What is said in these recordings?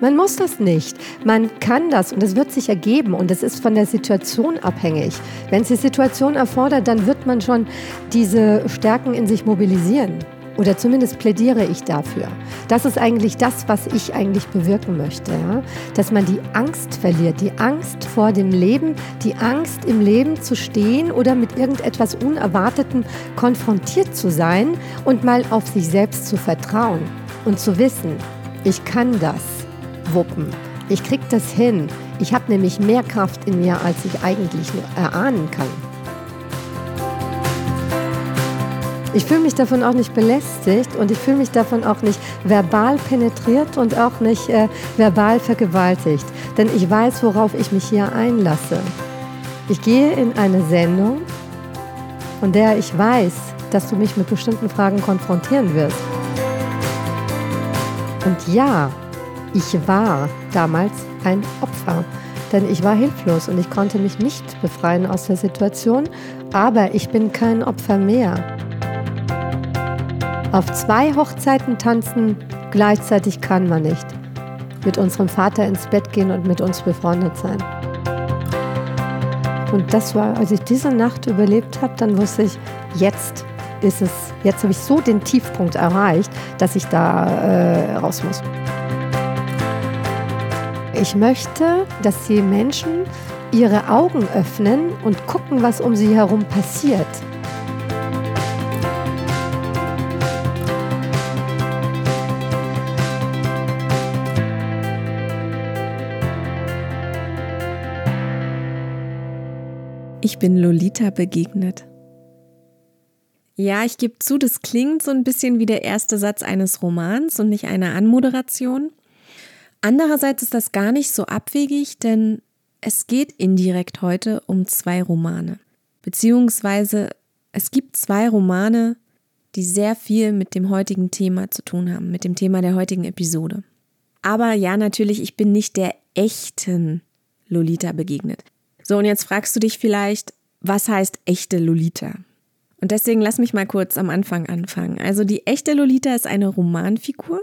Man muss das nicht. Man kann das und es wird sich ergeben und es ist von der Situation abhängig. Wenn es die Situation erfordert, dann wird man schon diese Stärken in sich mobilisieren. Oder zumindest plädiere ich dafür. Das ist eigentlich das, was ich eigentlich bewirken möchte. Ja? Dass man die Angst verliert, die Angst vor dem Leben, die Angst im Leben zu stehen oder mit irgendetwas Unerwartetem konfrontiert zu sein und mal auf sich selbst zu vertrauen und zu wissen, ich kann das wuppen. Ich krieg das hin. Ich habe nämlich mehr Kraft in mir, als ich eigentlich erahnen kann. Ich fühle mich davon auch nicht belästigt und ich fühle mich davon auch nicht verbal penetriert und auch nicht äh, verbal vergewaltigt. Denn ich weiß, worauf ich mich hier einlasse. Ich gehe in eine Sendung, von der ich weiß, dass du mich mit bestimmten Fragen konfrontieren wirst. Und ja, ich war damals ein Opfer, denn ich war hilflos und ich konnte mich nicht befreien aus der Situation, aber ich bin kein Opfer mehr. Auf zwei Hochzeiten tanzen gleichzeitig kann man nicht. Mit unserem Vater ins Bett gehen und mit uns befreundet sein. Und das war, als ich diese Nacht überlebt habe, dann wusste ich, jetzt ist es, jetzt habe ich so den Tiefpunkt erreicht, dass ich da äh, raus muss. Ich möchte, dass die Menschen ihre Augen öffnen und gucken, was um sie herum passiert. Ich bin Lolita begegnet. Ja, ich gebe zu, das klingt so ein bisschen wie der erste Satz eines Romans und nicht einer Anmoderation. Andererseits ist das gar nicht so abwegig, denn es geht indirekt heute um zwei Romane. Beziehungsweise es gibt zwei Romane, die sehr viel mit dem heutigen Thema zu tun haben, mit dem Thema der heutigen Episode. Aber ja, natürlich, ich bin nicht der echten Lolita begegnet. So, und jetzt fragst du dich vielleicht, was heißt echte Lolita? Und deswegen lass mich mal kurz am Anfang anfangen. Also die echte Lolita ist eine Romanfigur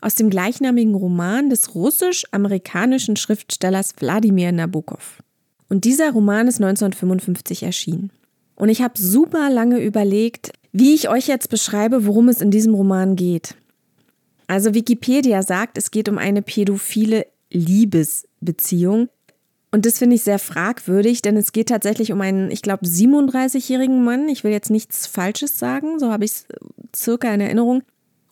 aus dem gleichnamigen Roman des russisch-amerikanischen Schriftstellers Wladimir Nabokov. Und dieser Roman ist 1955 erschienen. Und ich habe super lange überlegt, wie ich euch jetzt beschreibe, worum es in diesem Roman geht. Also Wikipedia sagt, es geht um eine pädophile Liebesbeziehung und das finde ich sehr fragwürdig, denn es geht tatsächlich um einen, ich glaube, 37-jährigen Mann. Ich will jetzt nichts Falsches sagen, so habe ich es circa in Erinnerung.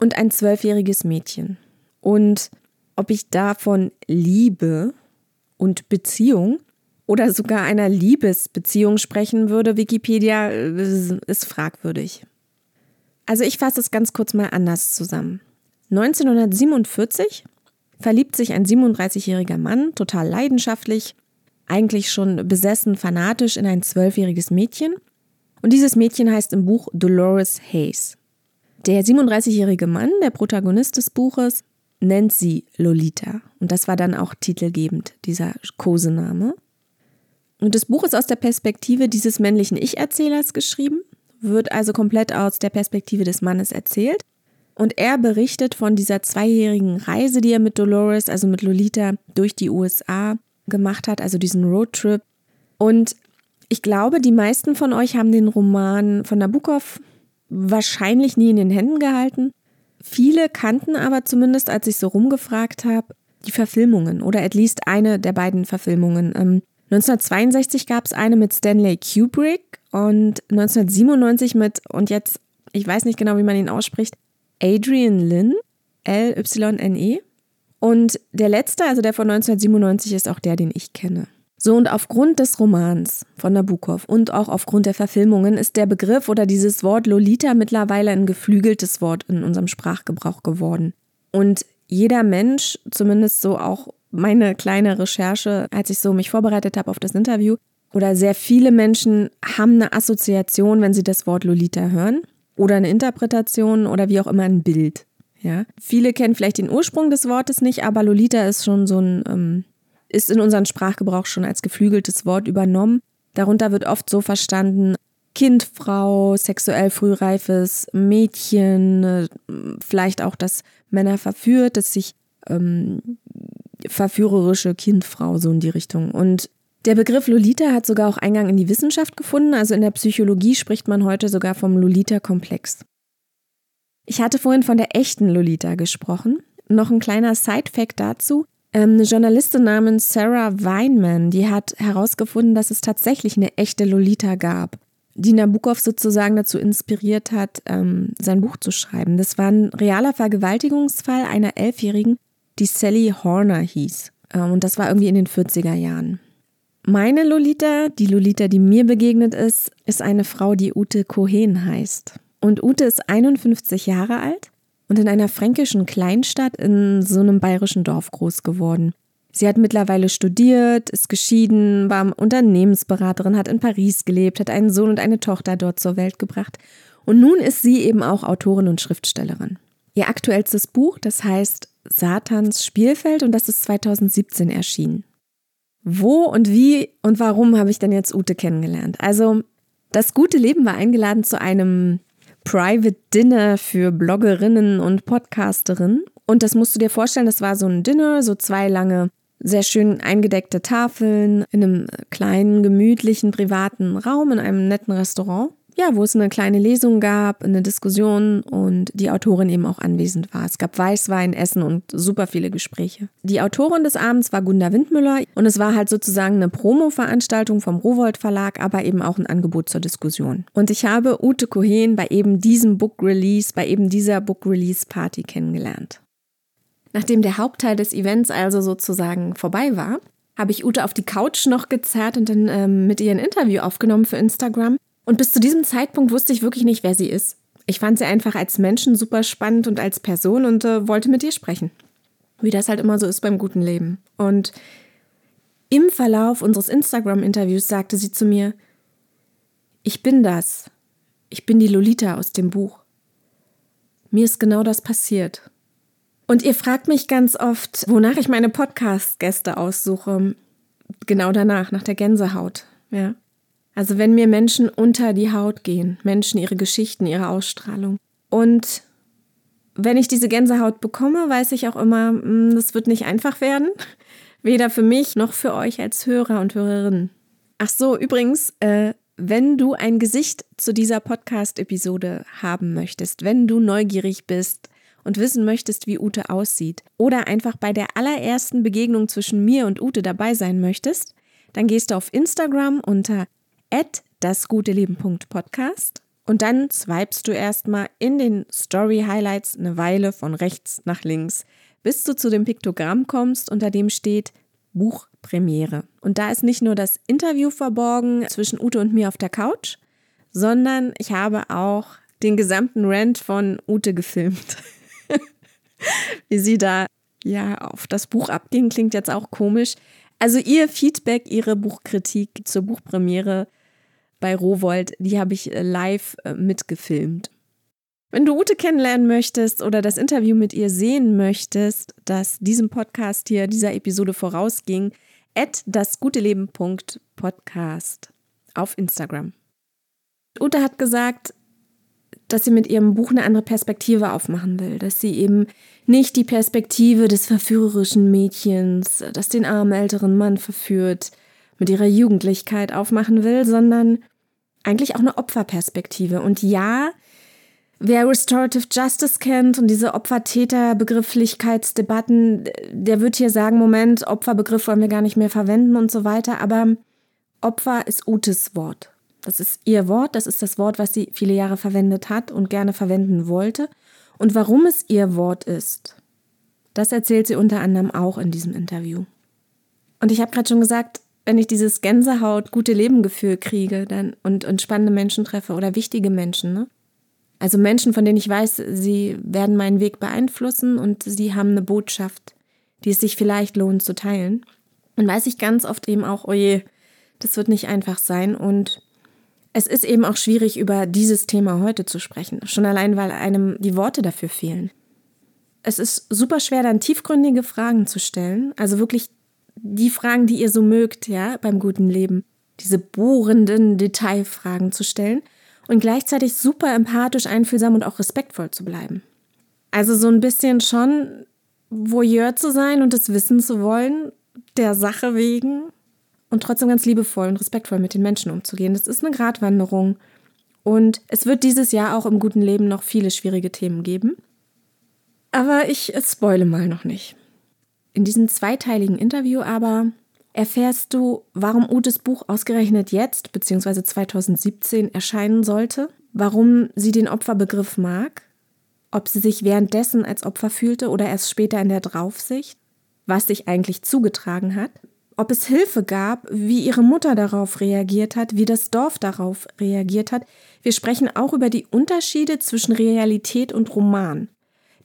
Und ein zwölfjähriges Mädchen. Und ob ich davon Liebe und Beziehung oder sogar einer Liebesbeziehung sprechen würde, Wikipedia, äh, ist fragwürdig. Also ich fasse es ganz kurz mal anders zusammen. 1947 verliebt sich ein 37-jähriger Mann total leidenschaftlich eigentlich schon besessen, fanatisch in ein zwölfjähriges Mädchen. Und dieses Mädchen heißt im Buch Dolores Hayes. Der 37-jährige Mann, der Protagonist des Buches, nennt sie Lolita. Und das war dann auch titelgebend, dieser Kosename. Und das Buch ist aus der Perspektive dieses männlichen Ich-Erzählers geschrieben, wird also komplett aus der Perspektive des Mannes erzählt. Und er berichtet von dieser zweijährigen Reise, die er mit Dolores, also mit Lolita, durch die USA gemacht hat, also diesen Roadtrip. Und ich glaube, die meisten von euch haben den Roman von Nabokov wahrscheinlich nie in den Händen gehalten. Viele kannten aber zumindest, als ich so rumgefragt habe, die Verfilmungen oder at least eine der beiden Verfilmungen. Ähm, 1962 gab es eine mit Stanley Kubrick und 1997 mit, und jetzt, ich weiß nicht genau, wie man ihn ausspricht, Adrian Lynn, L-Y-N-E. Und der letzte, also der von 1997, ist auch der, den ich kenne. So, und aufgrund des Romans von Nabokov und auch aufgrund der Verfilmungen ist der Begriff oder dieses Wort Lolita mittlerweile ein geflügeltes Wort in unserem Sprachgebrauch geworden. Und jeder Mensch, zumindest so auch meine kleine Recherche, als ich so mich vorbereitet habe auf das Interview, oder sehr viele Menschen haben eine Assoziation, wenn sie das Wort Lolita hören, oder eine Interpretation oder wie auch immer ein Bild. Ja, viele kennen vielleicht den Ursprung des Wortes nicht, aber Lolita ist schon so ein, ähm, ist in unseren Sprachgebrauch schon als geflügeltes Wort übernommen. Darunter wird oft so verstanden, Kind, Frau, sexuell frühreifes Mädchen, äh, vielleicht auch das Männer verführt, dass sich ähm, verführerische Kindfrau, so in die Richtung. Und der Begriff Lolita hat sogar auch Eingang in die Wissenschaft gefunden. Also in der Psychologie spricht man heute sogar vom Lolita-Komplex. Ich hatte vorhin von der echten Lolita gesprochen. Noch ein kleiner Side-Fact dazu. Ähm, eine Journalistin namens Sarah Weinman, die hat herausgefunden, dass es tatsächlich eine echte Lolita gab, die Nabokov sozusagen dazu inspiriert hat, ähm, sein Buch zu schreiben. Das war ein realer Vergewaltigungsfall einer Elfjährigen, die Sally Horner hieß. Ähm, und das war irgendwie in den 40er Jahren. Meine Lolita, die Lolita, die mir begegnet ist, ist eine Frau, die Ute Cohen heißt. Und Ute ist 51 Jahre alt und in einer fränkischen Kleinstadt in so einem bayerischen Dorf groß geworden. Sie hat mittlerweile studiert, ist geschieden, war Unternehmensberaterin, hat in Paris gelebt, hat einen Sohn und eine Tochter dort zur Welt gebracht. Und nun ist sie eben auch Autorin und Schriftstellerin. Ihr aktuellstes Buch, das heißt Satans Spielfeld und das ist 2017 erschienen. Wo und wie und warum habe ich denn jetzt Ute kennengelernt? Also, das gute Leben war eingeladen zu einem Private Dinner für Bloggerinnen und Podcasterinnen. Und das musst du dir vorstellen, das war so ein Dinner, so zwei lange, sehr schön eingedeckte Tafeln in einem kleinen, gemütlichen, privaten Raum in einem netten Restaurant ja, wo es eine kleine Lesung gab, eine Diskussion und die Autorin eben auch anwesend war. Es gab Weißwein, Essen und super viele Gespräche. Die Autorin des Abends war Gunda Windmüller und es war halt sozusagen eine Promo-Veranstaltung vom Rowold Verlag, aber eben auch ein Angebot zur Diskussion. Und ich habe Ute Cohen bei eben diesem Book Release, bei eben dieser Book Release Party kennengelernt. Nachdem der Hauptteil des Events also sozusagen vorbei war, habe ich Ute auf die Couch noch gezerrt und dann ähm, mit ihr ein Interview aufgenommen für Instagram. Und bis zu diesem Zeitpunkt wusste ich wirklich nicht, wer sie ist. Ich fand sie einfach als Menschen super spannend und als Person und äh, wollte mit ihr sprechen. Wie das halt immer so ist beim guten Leben. Und im Verlauf unseres Instagram-Interviews sagte sie zu mir, ich bin das. Ich bin die Lolita aus dem Buch. Mir ist genau das passiert. Und ihr fragt mich ganz oft, wonach ich meine Podcast-Gäste aussuche. Genau danach, nach der Gänsehaut. Ja. Also wenn mir Menschen unter die Haut gehen, Menschen ihre Geschichten, ihre Ausstrahlung. Und wenn ich diese Gänsehaut bekomme, weiß ich auch immer, hm, das wird nicht einfach werden. Weder für mich noch für euch als Hörer und Hörerinnen. Ach so, übrigens, äh, wenn du ein Gesicht zu dieser Podcast-Episode haben möchtest, wenn du neugierig bist und wissen möchtest, wie Ute aussieht, oder einfach bei der allerersten Begegnung zwischen mir und Ute dabei sein möchtest, dann gehst du auf Instagram unter at dasguteleben.podcast und dann swipest du erstmal in den Story Highlights eine Weile von rechts nach links, bis du zu dem Piktogramm kommst, unter dem steht Buchpremiere. Und da ist nicht nur das Interview verborgen zwischen Ute und mir auf der Couch, sondern ich habe auch den gesamten Rant von Ute gefilmt. Wie sie da ja auf das Buch abging, klingt jetzt auch komisch. Also ihr Feedback, ihre Buchkritik zur Buchpremiere bei Rowold, die habe ich äh, live äh, mitgefilmt. Wenn du Ute kennenlernen möchtest oder das Interview mit ihr sehen möchtest, das diesem Podcast hier, dieser Episode vorausging, at dasguteleben.podcast auf Instagram. Ute hat gesagt, dass sie mit ihrem Buch eine andere Perspektive aufmachen will, dass sie eben nicht die Perspektive des verführerischen Mädchens, das den armen älteren Mann verführt, mit ihrer Jugendlichkeit aufmachen will, sondern eigentlich auch eine Opferperspektive. Und ja, wer Restorative Justice kennt und diese Opfer-Täter-Begrifflichkeitsdebatten, der wird hier sagen, Moment, Opferbegriff wollen wir gar nicht mehr verwenden und so weiter. Aber Opfer ist Utes Wort. Das ist ihr Wort, das ist das Wort, was sie viele Jahre verwendet hat und gerne verwenden wollte. Und warum es ihr Wort ist, das erzählt sie unter anderem auch in diesem Interview. Und ich habe gerade schon gesagt, wenn ich dieses Gänsehaut, gute Lebengefühl kriege dann, und, und spannende Menschen treffe oder wichtige Menschen, ne? Also Menschen, von denen ich weiß, sie werden meinen Weg beeinflussen und sie haben eine Botschaft, die es sich vielleicht lohnt zu teilen. Dann weiß ich ganz oft eben auch, oh je, das wird nicht einfach sein und es ist eben auch schwierig, über dieses Thema heute zu sprechen. Schon allein, weil einem die Worte dafür fehlen. Es ist super schwer, dann tiefgründige Fragen zu stellen, also wirklich die Fragen, die ihr so mögt, ja, beim guten Leben. diese bohrenden Detailfragen zu stellen und gleichzeitig super empathisch, einfühlsam und auch respektvoll zu bleiben. Also so ein bisschen schon Voyeur zu sein und das Wissen zu wollen, der Sache wegen und trotzdem ganz liebevoll und respektvoll mit den Menschen umzugehen. Das ist eine Gratwanderung. Und es wird dieses Jahr auch im guten Leben noch viele schwierige Themen geben. Aber ich spoile mal noch nicht. In diesem zweiteiligen Interview aber erfährst du, warum Utes Buch ausgerechnet jetzt bzw. 2017 erscheinen sollte, warum sie den Opferbegriff mag, ob sie sich währenddessen als Opfer fühlte oder erst später in der Draufsicht, was sich eigentlich zugetragen hat, ob es Hilfe gab, wie ihre Mutter darauf reagiert hat, wie das Dorf darauf reagiert hat. Wir sprechen auch über die Unterschiede zwischen Realität und Roman.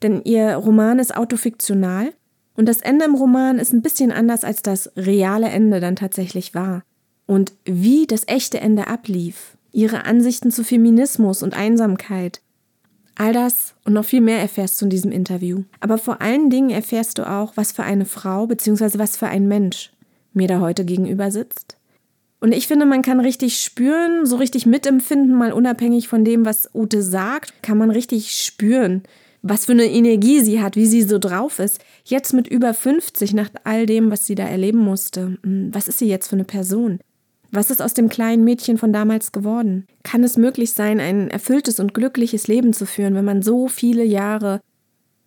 Denn ihr Roman ist autofiktional und das Ende im Roman ist ein bisschen anders, als das reale Ende dann tatsächlich war. Und wie das echte Ende ablief, ihre Ansichten zu Feminismus und Einsamkeit, all das und noch viel mehr erfährst du in diesem Interview. Aber vor allen Dingen erfährst du auch, was für eine Frau bzw. was für ein Mensch mir da heute gegenüber sitzt. Und ich finde, man kann richtig spüren, so richtig mitempfinden, mal unabhängig von dem, was Ute sagt, kann man richtig spüren, was für eine Energie sie hat, wie sie so drauf ist. Jetzt mit über 50, nach all dem, was sie da erleben musste. Hm, was ist sie jetzt für eine Person? Was ist aus dem kleinen Mädchen von damals geworden? Kann es möglich sein, ein erfülltes und glückliches Leben zu führen, wenn man so viele Jahre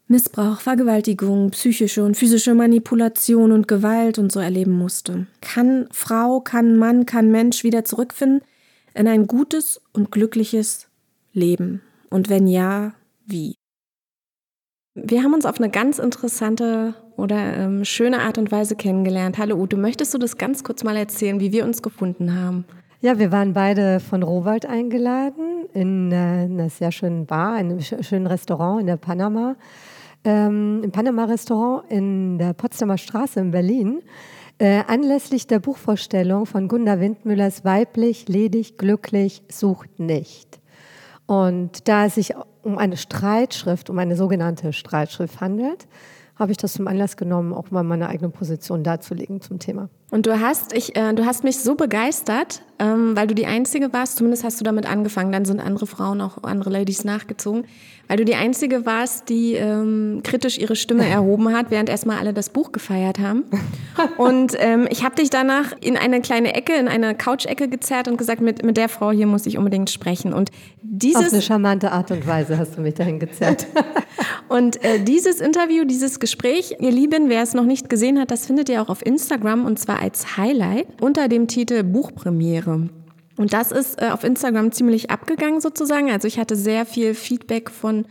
Missbrauch, Vergewaltigung, psychische und physische Manipulation und Gewalt und so erleben musste? Kann Frau, kann Mann, kann Mensch wieder zurückfinden in ein gutes und glückliches Leben? Und wenn ja, wie? Wir haben uns auf eine ganz interessante oder ähm, schöne Art und Weise kennengelernt. Hallo Ute, möchtest du das ganz kurz mal erzählen, wie wir uns gefunden haben? Ja, wir waren beide von Rohwald eingeladen in äh, einer sehr schönen Bar, einem schönen Restaurant in der Panama, ähm, im Panama-Restaurant in der Potsdamer Straße in Berlin. Äh, anlässlich der Buchvorstellung von Gunda Windmüllers Weiblich, ledig, glücklich, sucht nicht. Und da es sich um eine Streitschrift, um eine sogenannte Streitschrift handelt, habe ich das zum Anlass genommen, auch mal meine eigene Position darzulegen zum Thema. Und du hast, ich, äh, du hast mich so begeistert, ähm, weil du die Einzige warst, zumindest hast du damit angefangen, dann sind andere Frauen, auch andere Ladies nachgezogen, weil du die Einzige warst, die ähm, kritisch ihre Stimme erhoben hat, während erstmal alle das Buch gefeiert haben. Und ähm, ich habe dich danach in eine kleine Ecke, in eine Couch-Ecke gezerrt und gesagt, mit, mit der Frau hier muss ich unbedingt sprechen. Und dieses... Auf eine charmante Art und Weise hast du mich dahin gezerrt. und äh, dieses Interview, dieses Gespräch, ihr Lieben, wer es noch nicht gesehen hat, das findet ihr auch auf Instagram und zwar als Highlight unter dem Titel Buchpremiere. Und das ist äh, auf Instagram ziemlich abgegangen sozusagen. Also ich hatte sehr viel Feedback von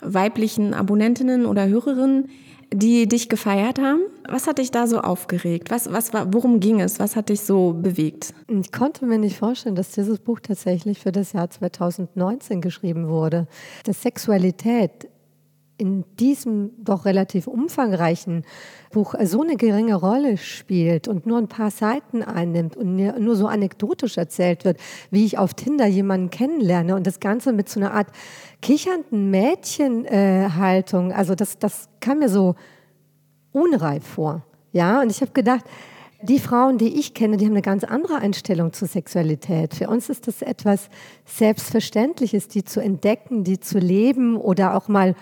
weiblichen Abonnentinnen oder Hörerinnen, die dich gefeiert haben. Was hat dich da so aufgeregt? Was, was war, worum ging es? Was hat dich so bewegt? Ich konnte mir nicht vorstellen, dass dieses Buch tatsächlich für das Jahr 2019 geschrieben wurde. Dass Sexualität in diesem doch relativ umfangreichen Buch so eine geringe Rolle spielt und nur ein paar Seiten einnimmt und nur so anekdotisch erzählt wird, wie ich auf Tinder jemanden kennenlerne und das Ganze mit so einer Art kichernden Mädchenhaltung, äh, also das, das kam mir so unreif vor. Ja, und ich habe gedacht, die Frauen, die ich kenne, die haben eine ganz andere Einstellung zur Sexualität. Für uns ist das etwas Selbstverständliches, die zu entdecken, die zu leben oder auch mal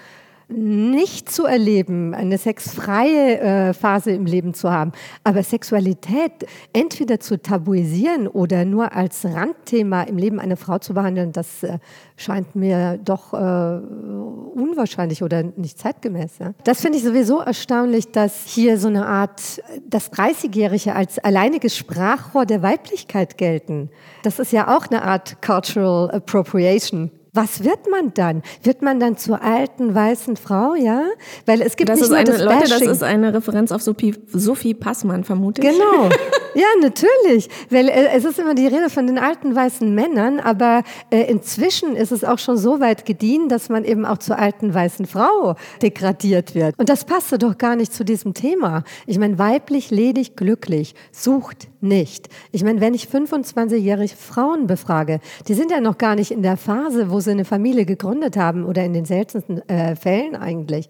nicht zu erleben, eine sexfreie äh, Phase im Leben zu haben, aber Sexualität entweder zu tabuisieren oder nur als Randthema im Leben einer Frau zu behandeln, das äh, scheint mir doch äh, unwahrscheinlich oder nicht zeitgemäß. Ja? Das finde ich sowieso erstaunlich, dass hier so eine Art, das 30-Jährige als alleiniges Sprachrohr der Weiblichkeit gelten. Das ist ja auch eine Art Cultural Appropriation was wird man dann? Wird man dann zur alten weißen Frau, ja? Weil es gibt das nicht ist nur eine, das Leute, das ist eine Referenz auf Sophie, Sophie Passmann, vermute ich. Genau. Ja, natürlich. Weil äh, es ist immer die Rede von den alten weißen Männern, aber äh, inzwischen ist es auch schon so weit gediehen, dass man eben auch zur alten weißen Frau degradiert wird. Und das passte doch gar nicht zu diesem Thema. Ich meine, weiblich, ledig, glücklich, sucht nicht. Ich meine, wenn ich 25-jährige Frauen befrage, die sind ja noch gar nicht in der Phase, wo sie eine Familie gegründet haben oder in den seltensten äh, Fällen eigentlich.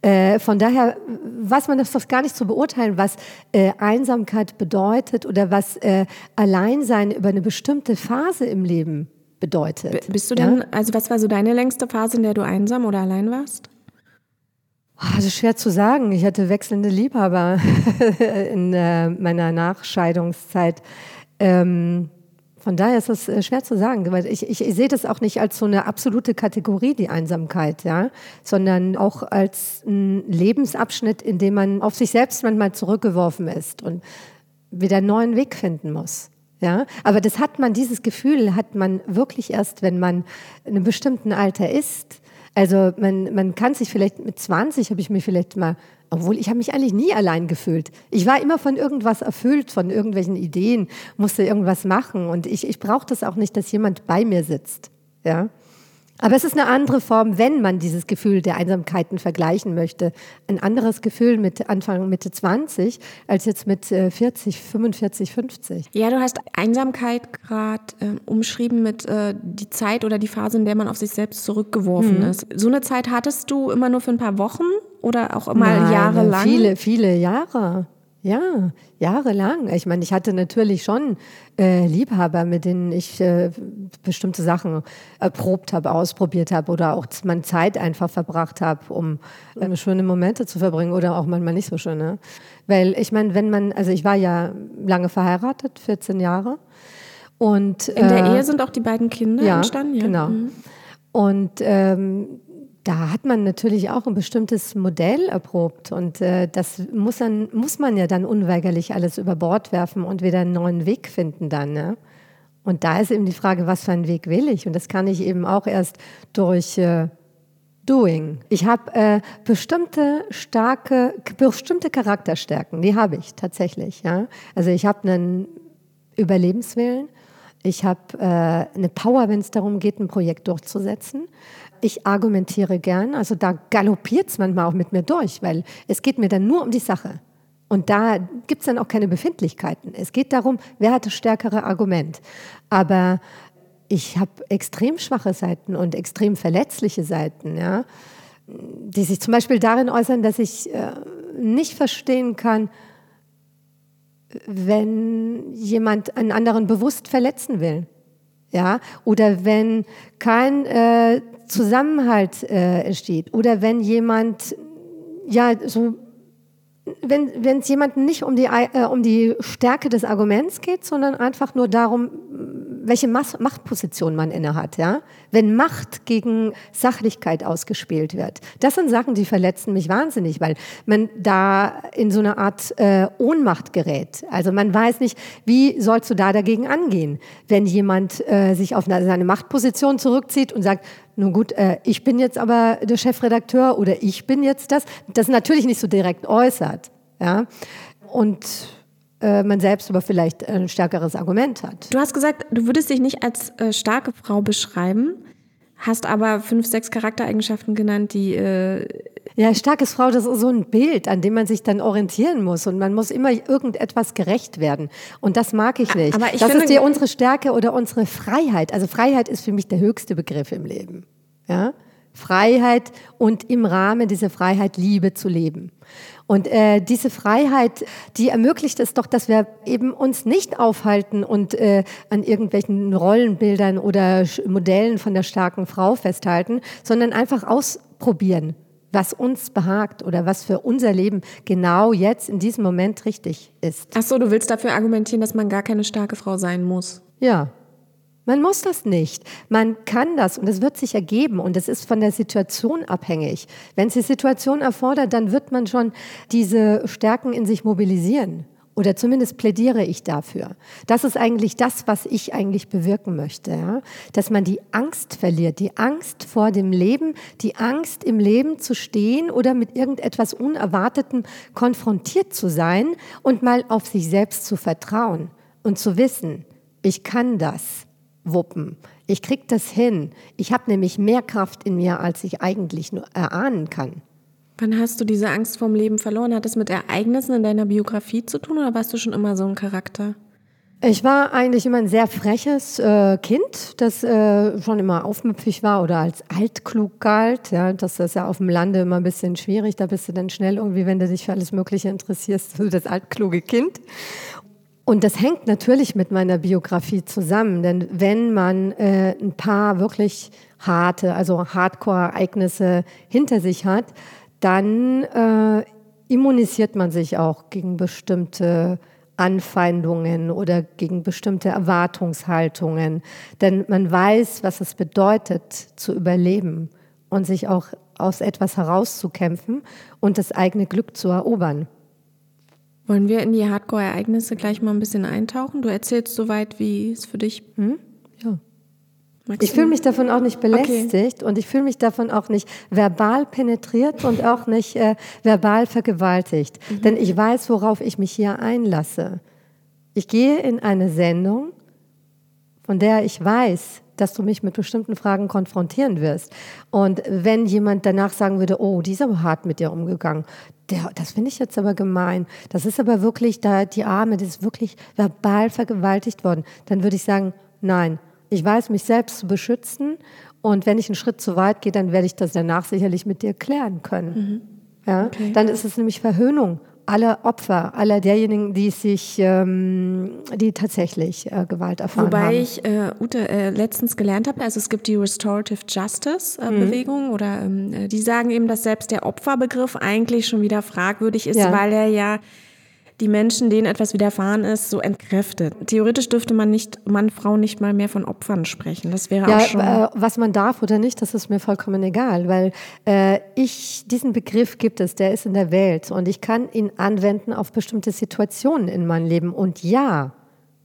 Äh, von daher weiß man das doch gar nicht zu beurteilen, was äh, Einsamkeit bedeutet bedeutet oder was äh, Alleinsein über eine bestimmte Phase im Leben bedeutet. B bist du denn, ja? also was war so deine längste Phase, in der du einsam oder allein warst? Das ist schwer zu sagen. Ich hatte wechselnde Liebhaber in äh, meiner Nachscheidungszeit. Ähm, von daher ist es äh, schwer zu sagen, weil ich, ich, ich, sehe das auch nicht als so eine absolute Kategorie, die Einsamkeit, ja, sondern auch als ein Lebensabschnitt, in dem man auf sich selbst manchmal zurückgeworfen ist und wieder einen neuen Weg finden muss. Ja, aber das hat man, dieses Gefühl hat man wirklich erst, wenn man in einem bestimmten Alter ist. Also man, man kann sich vielleicht mit 20 habe ich mich vielleicht mal, obwohl ich habe mich eigentlich nie allein gefühlt. Ich war immer von irgendwas erfüllt, von irgendwelchen Ideen, musste irgendwas machen und ich, ich brauche das auch nicht, dass jemand bei mir sitzt. Ja. Aber es ist eine andere Form, wenn man dieses Gefühl der Einsamkeiten vergleichen möchte. Ein anderes Gefühl mit Anfang, Mitte 20 als jetzt mit 40, 45, 50. Ja, du hast Einsamkeit gerade äh, umschrieben mit äh, die Zeit oder die Phase, in der man auf sich selbst zurückgeworfen mhm. ist. So eine Zeit hattest du immer nur für ein paar Wochen oder auch immer Nein, jahrelang? Viele, viele Jahre. Ja, jahrelang. Ich meine, ich hatte natürlich schon äh, Liebhaber, mit denen ich äh, bestimmte Sachen erprobt habe, ausprobiert habe oder auch meine Zeit einfach verbracht habe, um äh, schöne Momente zu verbringen oder auch manchmal nicht so schöne. Weil ich meine, wenn man, also ich war ja lange verheiratet, 14 Jahre. Und, In der äh, Ehe sind auch die beiden Kinder ja, entstanden? Ja, genau. Mhm. Und ähm, da hat man natürlich auch ein bestimmtes Modell erprobt und äh, das muss, dann, muss man ja dann unweigerlich alles über Bord werfen und wieder einen neuen Weg finden dann. Ne? Und da ist eben die Frage, was für einen Weg will ich? Und das kann ich eben auch erst durch äh, Doing. Ich habe äh, bestimmte starke, bestimmte Charakterstärken, die habe ich tatsächlich. Ja? Also ich habe einen Überlebenswillen, ich habe äh, eine Power, wenn es darum geht, ein Projekt durchzusetzen. Ich argumentiere gern, also da galoppiert es manchmal auch mit mir durch, weil es geht mir dann nur um die Sache. Und da gibt es dann auch keine Befindlichkeiten. Es geht darum, wer hat das stärkere Argument. Aber ich habe extrem schwache Seiten und extrem verletzliche Seiten, ja, die sich zum Beispiel darin äußern, dass ich äh, nicht verstehen kann, wenn jemand einen anderen bewusst verletzen will. Ja, oder wenn kein äh, Zusammenhalt äh, entsteht. Oder wenn jemand ja so wenn es jemandem nicht um die, äh, um die Stärke des Arguments geht, sondern einfach nur darum, welche Machtposition man innehat, ja? Wenn Macht gegen Sachlichkeit ausgespielt wird. Das sind Sachen, die verletzen mich wahnsinnig, weil man da in so eine Art äh, Ohnmacht gerät. Also man weiß nicht, wie sollst du da dagegen angehen, wenn jemand äh, sich auf eine, seine Machtposition zurückzieht und sagt, nun gut, äh, ich bin jetzt aber der Chefredakteur oder ich bin jetzt das, das natürlich nicht so direkt äußert, ja? Und äh, man selbst aber vielleicht ein stärkeres Argument hat. Du hast gesagt, du würdest dich nicht als äh, starke Frau beschreiben, hast aber fünf, sechs Charaktereigenschaften genannt, die... Äh ja, starkes Frau, das ist so ein Bild, an dem man sich dann orientieren muss und man muss immer irgendetwas gerecht werden. Und das mag ich nicht. Aber ich das finde, ist ja unsere Stärke oder unsere Freiheit. Also Freiheit ist für mich der höchste Begriff im Leben. Ja? Freiheit und im Rahmen dieser Freiheit Liebe zu leben. Und äh, diese Freiheit, die ermöglicht es doch, dass wir eben uns nicht aufhalten und äh, an irgendwelchen Rollenbildern oder Modellen von der starken Frau festhalten, sondern einfach ausprobieren, was uns behagt oder was für unser Leben genau jetzt in diesem Moment richtig ist. Ach so, du willst dafür argumentieren, dass man gar keine starke Frau sein muss. Ja, man muss das nicht. Man kann das und es wird sich ergeben und es ist von der Situation abhängig. Wenn es die Situation erfordert, dann wird man schon diese Stärken in sich mobilisieren. Oder zumindest plädiere ich dafür. Das ist eigentlich das, was ich eigentlich bewirken möchte. Ja? Dass man die Angst verliert, die Angst vor dem Leben, die Angst im Leben zu stehen oder mit irgendetwas Unerwartetem konfrontiert zu sein und mal auf sich selbst zu vertrauen und zu wissen, ich kann das wuppen. Ich krieg das hin. Ich habe nämlich mehr Kraft in mir, als ich eigentlich nur erahnen kann. Wann hast du diese Angst vorm Leben verloren? Hat das mit Ereignissen in deiner Biografie zu tun oder warst du schon immer so ein Charakter? Ich war eigentlich immer ein sehr freches äh, Kind, das äh, schon immer aufmüpfig war oder als altklug galt. Ja, das ist ja auf dem Lande immer ein bisschen schwierig. Da bist du dann schnell irgendwie, wenn du dich für alles Mögliche interessierst, so das altkluge Kind. Und das hängt natürlich mit meiner Biografie zusammen, denn wenn man äh, ein paar wirklich harte, also Hardcore-Ereignisse hinter sich hat, dann äh, immunisiert man sich auch gegen bestimmte Anfeindungen oder gegen bestimmte Erwartungshaltungen. Denn man weiß, was es bedeutet, zu überleben und sich auch aus etwas herauszukämpfen und das eigene Glück zu erobern. Wollen wir in die Hardcore-Ereignisse gleich mal ein bisschen eintauchen? Du erzählst soweit, wie es für dich. Hm? Ja. Magst ich fühle mich davon auch nicht belästigt okay. und ich fühle mich davon auch nicht verbal penetriert und auch nicht äh, verbal vergewaltigt. Mhm. Denn ich weiß, worauf ich mich hier einlasse. Ich gehe in eine Sendung, von der ich weiß, dass du mich mit bestimmten Fragen konfrontieren wirst. Und wenn jemand danach sagen würde, oh, die ist aber hart mit dir umgegangen, der, das finde ich jetzt aber gemein. Das ist aber wirklich, da die Arme, das ist wirklich verbal vergewaltigt worden. Dann würde ich sagen, nein, ich weiß, mich selbst zu beschützen. Und wenn ich einen Schritt zu weit gehe, dann werde ich das danach sicherlich mit dir klären können. Mhm. Ja? Okay. Dann ist es nämlich Verhöhnung aller Opfer, aller derjenigen, die sich, ähm, die tatsächlich äh, Gewalt erfahren Wobei haben. Wobei ich, äh, Ute, äh, letztens gelernt habe, also es gibt die Restorative Justice äh, mhm. Bewegung oder ähm, äh, die sagen eben, dass selbst der Opferbegriff eigentlich schon wieder fragwürdig ist, ja. weil er ja die Menschen, denen etwas widerfahren ist, so entkräftet. Theoretisch dürfte man nicht, Mann, Frau nicht mal mehr von Opfern sprechen. Das wäre ja, auch schon. Äh, was man darf oder nicht, das ist mir vollkommen egal, weil äh, ich, diesen Begriff gibt es, der ist in der Welt und ich kann ihn anwenden auf bestimmte Situationen in meinem Leben. Und ja,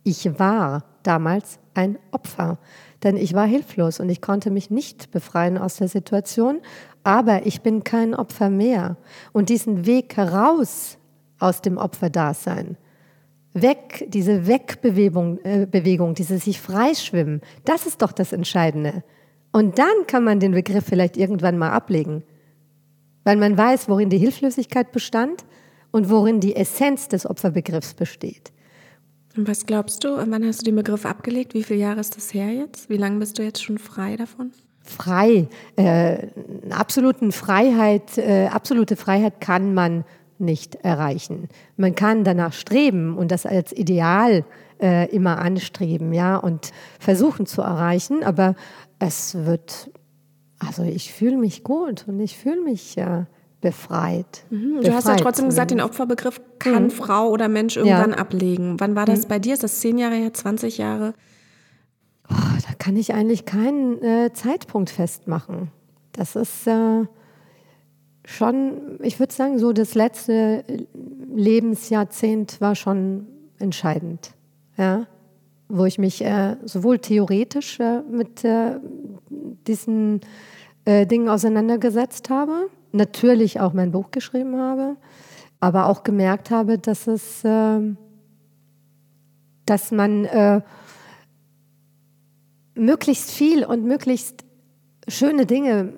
ich war damals ein Opfer, denn ich war hilflos und ich konnte mich nicht befreien aus der Situation, aber ich bin kein Opfer mehr. Und diesen Weg heraus aus dem Opferdasein. Weg, diese Wegbewegung, äh, Bewegung, dieses sich freischwimmen, das ist doch das Entscheidende. Und dann kann man den Begriff vielleicht irgendwann mal ablegen, weil man weiß, worin die Hilflosigkeit bestand und worin die Essenz des Opferbegriffs besteht. Und was glaubst du, wann hast du den Begriff abgelegt? Wie viele Jahre ist das her jetzt? Wie lange bist du jetzt schon frei davon? Frei, äh, absoluten Freiheit, äh, absolute Freiheit kann man nicht erreichen. Man kann danach streben und das als Ideal äh, immer anstreben, ja, und versuchen zu erreichen, aber es wird, also ich fühle mich gut und ich fühle mich äh, befreit. Mhm. Du befreit hast ja trotzdem gesagt, den Opferbegriff kann mhm. Frau oder Mensch irgendwann ja. ablegen. Wann war das mhm. bei dir? Ist das zehn Jahre her, 20 Jahre? Oh, da kann ich eigentlich keinen äh, Zeitpunkt festmachen. Das ist äh, schon, ich würde sagen, so das letzte Lebensjahrzehnt war schon entscheidend. Ja? Wo ich mich äh, sowohl theoretisch äh, mit äh, diesen äh, Dingen auseinandergesetzt habe, natürlich auch mein Buch geschrieben habe, aber auch gemerkt habe, dass es, ähm, dass man äh, möglichst viel und möglichst schöne Dinge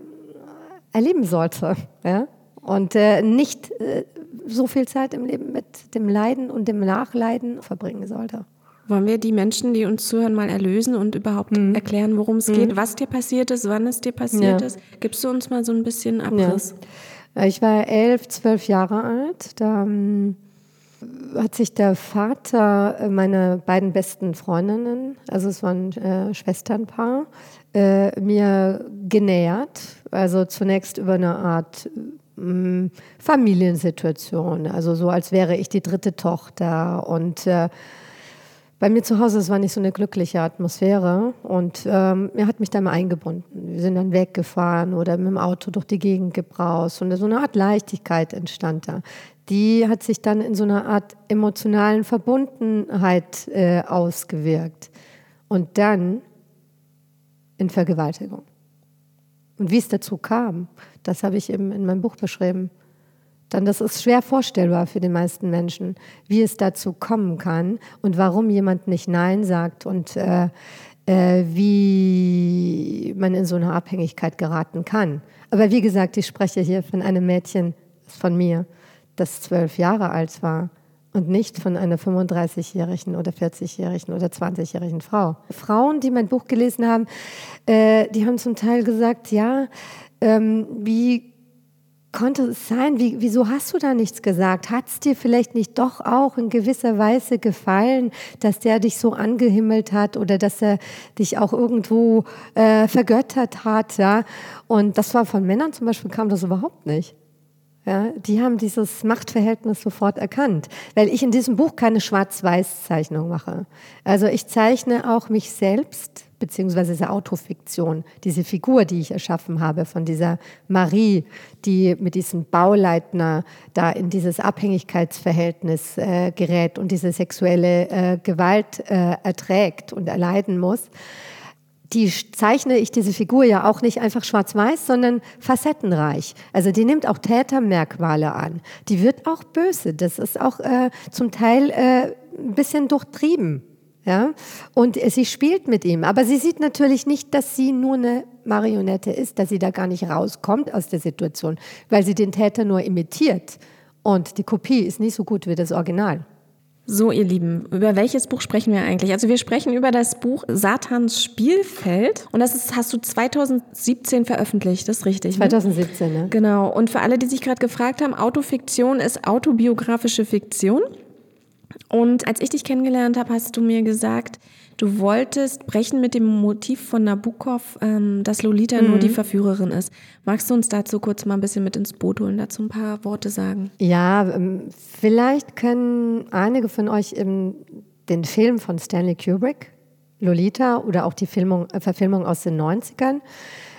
erleben sollte. Ja? Und äh, nicht äh, so viel Zeit im Leben mit dem Leiden und dem Nachleiden verbringen sollte. Wollen wir die Menschen, die uns zuhören, mal erlösen und überhaupt mhm. erklären, worum es mhm. geht, was dir passiert ist, wann es dir passiert ja. ist? Gibst du uns mal so ein bisschen Abriss? Ja. Ich war elf, zwölf Jahre alt. Da ähm, hat sich der Vater äh, meiner beiden besten Freundinnen, also es war ein äh, Schwesternpaar, äh, mir genähert. Also zunächst über eine Art mh, mm, Familiensituation, also so als wäre ich die dritte Tochter und äh, bei mir zu Hause, es war nicht so eine glückliche Atmosphäre und ähm, er hat mich da mal eingebunden. Wir sind dann weggefahren oder mit dem Auto durch die Gegend gebraust und so eine Art Leichtigkeit entstand da. Die hat sich dann in so einer Art emotionalen Verbundenheit äh, ausgewirkt und dann in Vergewaltigung. Und wie es dazu kam, das habe ich eben in meinem Buch beschrieben. Dann, das ist schwer vorstellbar für die meisten Menschen, wie es dazu kommen kann und warum jemand nicht Nein sagt und äh, äh, wie man in so eine Abhängigkeit geraten kann. Aber wie gesagt, ich spreche hier von einem Mädchen von mir, das zwölf Jahre alt war und nicht von einer 35-jährigen oder 40-jährigen oder 20-jährigen Frau. Frauen, die mein Buch gelesen haben, äh, die haben zum Teil gesagt, ja, ähm, wie konnte es sein? Wie, wieso hast du da nichts gesagt? Hat es dir vielleicht nicht doch auch in gewisser Weise gefallen, dass der dich so angehimmelt hat oder dass er dich auch irgendwo äh, vergöttert hat? Ja? Und das war von Männern zum Beispiel kam das überhaupt nicht. Ja, die haben dieses Machtverhältnis sofort erkannt, weil ich in diesem Buch keine Schwarz-Weiß-Zeichnung mache. Also ich zeichne auch mich selbst, beziehungsweise diese Autofiktion, diese Figur, die ich erschaffen habe von dieser Marie, die mit diesem Bauleitner da in dieses Abhängigkeitsverhältnis äh, gerät und diese sexuelle äh, Gewalt äh, erträgt und erleiden muss die zeichne ich diese Figur ja auch nicht einfach schwarz-weiß, sondern facettenreich. Also die nimmt auch Tätermerkmale an. Die wird auch böse. Das ist auch äh, zum Teil äh, ein bisschen durchtrieben. Ja? Und sie spielt mit ihm. Aber sie sieht natürlich nicht, dass sie nur eine Marionette ist, dass sie da gar nicht rauskommt aus der Situation, weil sie den Täter nur imitiert. Und die Kopie ist nicht so gut wie das Original. So, ihr Lieben, über welches Buch sprechen wir eigentlich? Also wir sprechen über das Buch Satans Spielfeld und das ist, hast du 2017 veröffentlicht, das ist richtig? 2017, ne? Genau. Und für alle, die sich gerade gefragt haben, Autofiktion ist autobiografische Fiktion. Und als ich dich kennengelernt habe, hast du mir gesagt, Du wolltest brechen mit dem Motiv von Nabokov, ähm, dass Lolita mhm. nur die Verführerin ist. Magst du uns dazu kurz mal ein bisschen mit ins Boot holen, dazu ein paar Worte sagen? Ja, ähm, vielleicht können einige von euch den Film von Stanley Kubrick, Lolita, oder auch die Filmung, äh, Verfilmung aus den 90ern,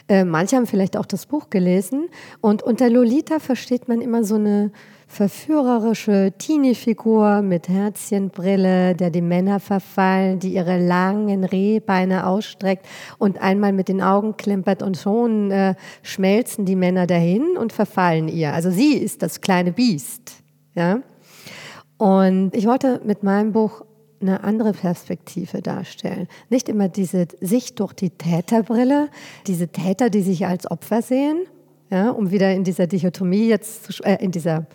äh, manche haben vielleicht auch das Buch gelesen. Und unter Lolita versteht man immer so eine verführerische Teenie-Figur mit Herzchenbrille, der die Männer verfallen, die ihre langen Rehbeine ausstreckt und einmal mit den Augen klimpert und schon äh, schmelzen die Männer dahin und verfallen ihr. Also sie ist das kleine Biest. Ja? Und ich wollte mit meinem Buch eine andere Perspektive darstellen. Nicht immer diese Sicht durch die Täterbrille, diese Täter, die sich als Opfer sehen, ja, um wieder in dieser Dichotomie jetzt, zu, äh, in dieser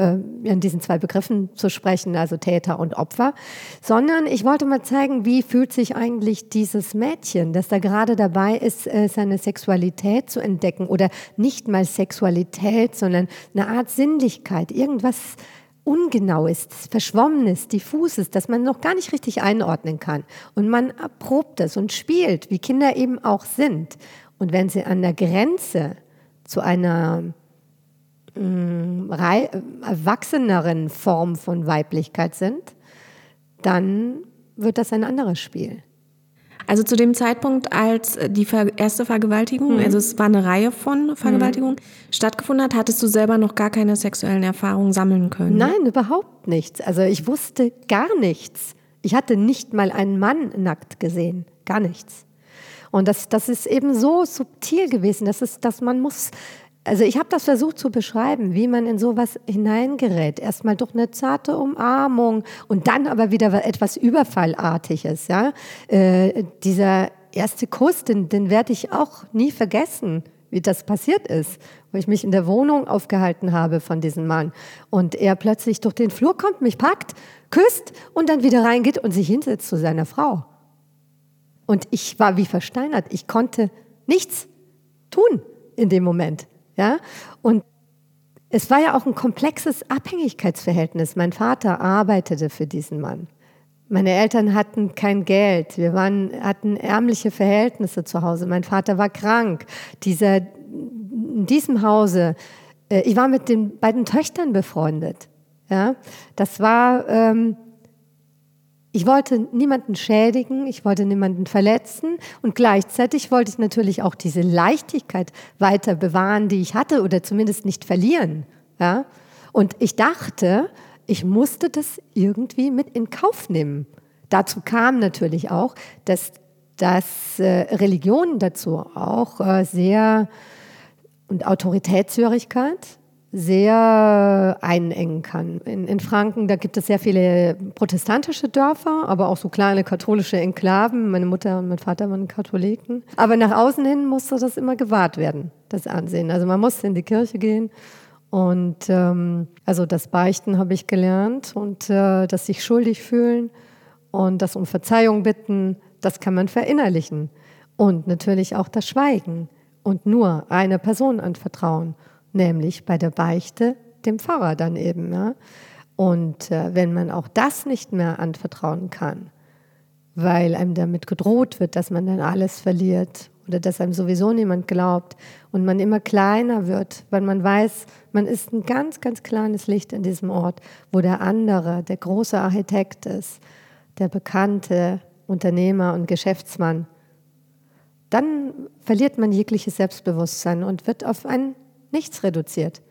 äh, in diesen zwei Begriffen zu sprechen, also Täter und Opfer, sondern ich wollte mal zeigen, wie fühlt sich eigentlich dieses Mädchen, das da gerade dabei ist, äh, seine Sexualität zu entdecken oder nicht mal Sexualität, sondern eine Art Sinnlichkeit, irgendwas Ungenaues, Verschwommenes, Diffuses, das man noch gar nicht richtig einordnen kann. Und man erprobt es und spielt, wie Kinder eben auch sind. Und wenn sie an der Grenze zu einer erwachseneren Form von Weiblichkeit sind, dann wird das ein anderes Spiel. Also zu dem Zeitpunkt, als die erste Vergewaltigung, mhm. also es war eine Reihe von Vergewaltigungen, mhm. stattgefunden hat, hattest du selber noch gar keine sexuellen Erfahrungen sammeln können? Nein, überhaupt nichts. Also ich wusste gar nichts. Ich hatte nicht mal einen Mann nackt gesehen. Gar nichts. Und das, das ist eben so subtil gewesen, dass, es, dass man muss also ich habe das versucht zu beschreiben, wie man in sowas hineingerät. Erstmal durch eine zarte Umarmung und dann aber wieder etwas Überfallartiges. Ja? Äh, dieser erste Kuss, den, den werde ich auch nie vergessen, wie das passiert ist, wo ich mich in der Wohnung aufgehalten habe von diesem Mann und er plötzlich durch den Flur kommt, mich packt, küsst und dann wieder reingeht und sich hinsetzt zu seiner Frau. Und ich war wie versteinert. Ich konnte nichts tun in dem Moment. Ja? Und es war ja auch ein komplexes Abhängigkeitsverhältnis. Mein Vater arbeitete für diesen Mann. Meine Eltern hatten kein Geld. Wir waren, hatten ärmliche Verhältnisse zu Hause. Mein Vater war krank. Dieser, in diesem Hause, äh, ich war mit den beiden Töchtern befreundet. Ja, das war ähm, ich wollte niemanden schädigen, ich wollte niemanden verletzen und gleichzeitig wollte ich natürlich auch diese Leichtigkeit weiter bewahren, die ich hatte oder zumindest nicht verlieren. Ja? Und ich dachte, ich musste das irgendwie mit in Kauf nehmen. Dazu kam natürlich auch, dass, dass äh, Religion dazu auch äh, sehr und Autoritätshörigkeit sehr einengen kann. In, in, Franken, da gibt es sehr viele protestantische Dörfer, aber auch so kleine katholische Enklaven. Meine Mutter und mein Vater waren Katholiken. Aber nach außen hin musste das immer gewahrt werden, das Ansehen. Also man musste in die Kirche gehen. Und ähm, also das Beichten habe ich gelernt und äh, das sich schuldig fühlen und das um Verzeihung bitten, das kann man verinnerlichen. Und natürlich auch das Schweigen und nur einer Person anvertrauen nämlich bei der Beichte dem Pfarrer dann eben. Ja? Und äh, wenn man auch das nicht mehr anvertrauen kann, weil einem damit gedroht wird, dass man dann alles verliert oder dass einem sowieso niemand glaubt und man immer kleiner wird, weil man weiß, man ist ein ganz, ganz kleines Licht in diesem Ort, wo der andere, der große Architekt ist, der bekannte Unternehmer und Geschäftsmann. Dann verliert man jegliches Selbstbewusstsein und wird auf ein Nichts reduziert.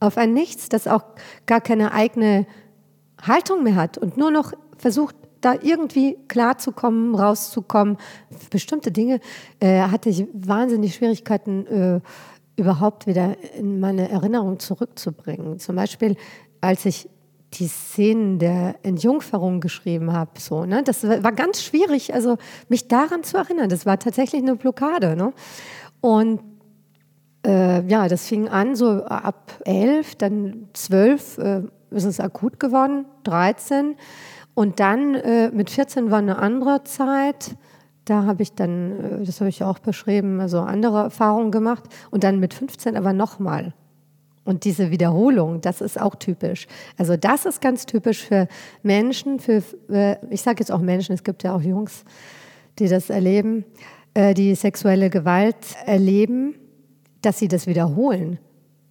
Auf ein Nichts, das auch gar keine eigene Haltung mehr hat und nur noch versucht, da irgendwie klarzukommen, rauszukommen. Bestimmte Dinge äh, hatte ich wahnsinnig Schwierigkeiten, äh, überhaupt wieder in meine Erinnerung zurückzubringen. Zum Beispiel, als ich die Szenen der Entjungferung geschrieben habe. So, ne? Das war ganz schwierig, also mich daran zu erinnern. Das war tatsächlich eine Blockade. Ne? Und äh, ja, das fing an so ab elf, dann zwölf äh, ist es akut geworden, 13. Und dann äh, mit 14 war eine andere Zeit. Da habe ich dann, äh, das habe ich auch beschrieben, also andere Erfahrungen gemacht. Und dann mit 15 aber nochmal. Und diese Wiederholung, das ist auch typisch. Also das ist ganz typisch für Menschen, für, äh, ich sage jetzt auch Menschen, es gibt ja auch Jungs, die das erleben, äh, die sexuelle Gewalt erleben, dass sie das wiederholen.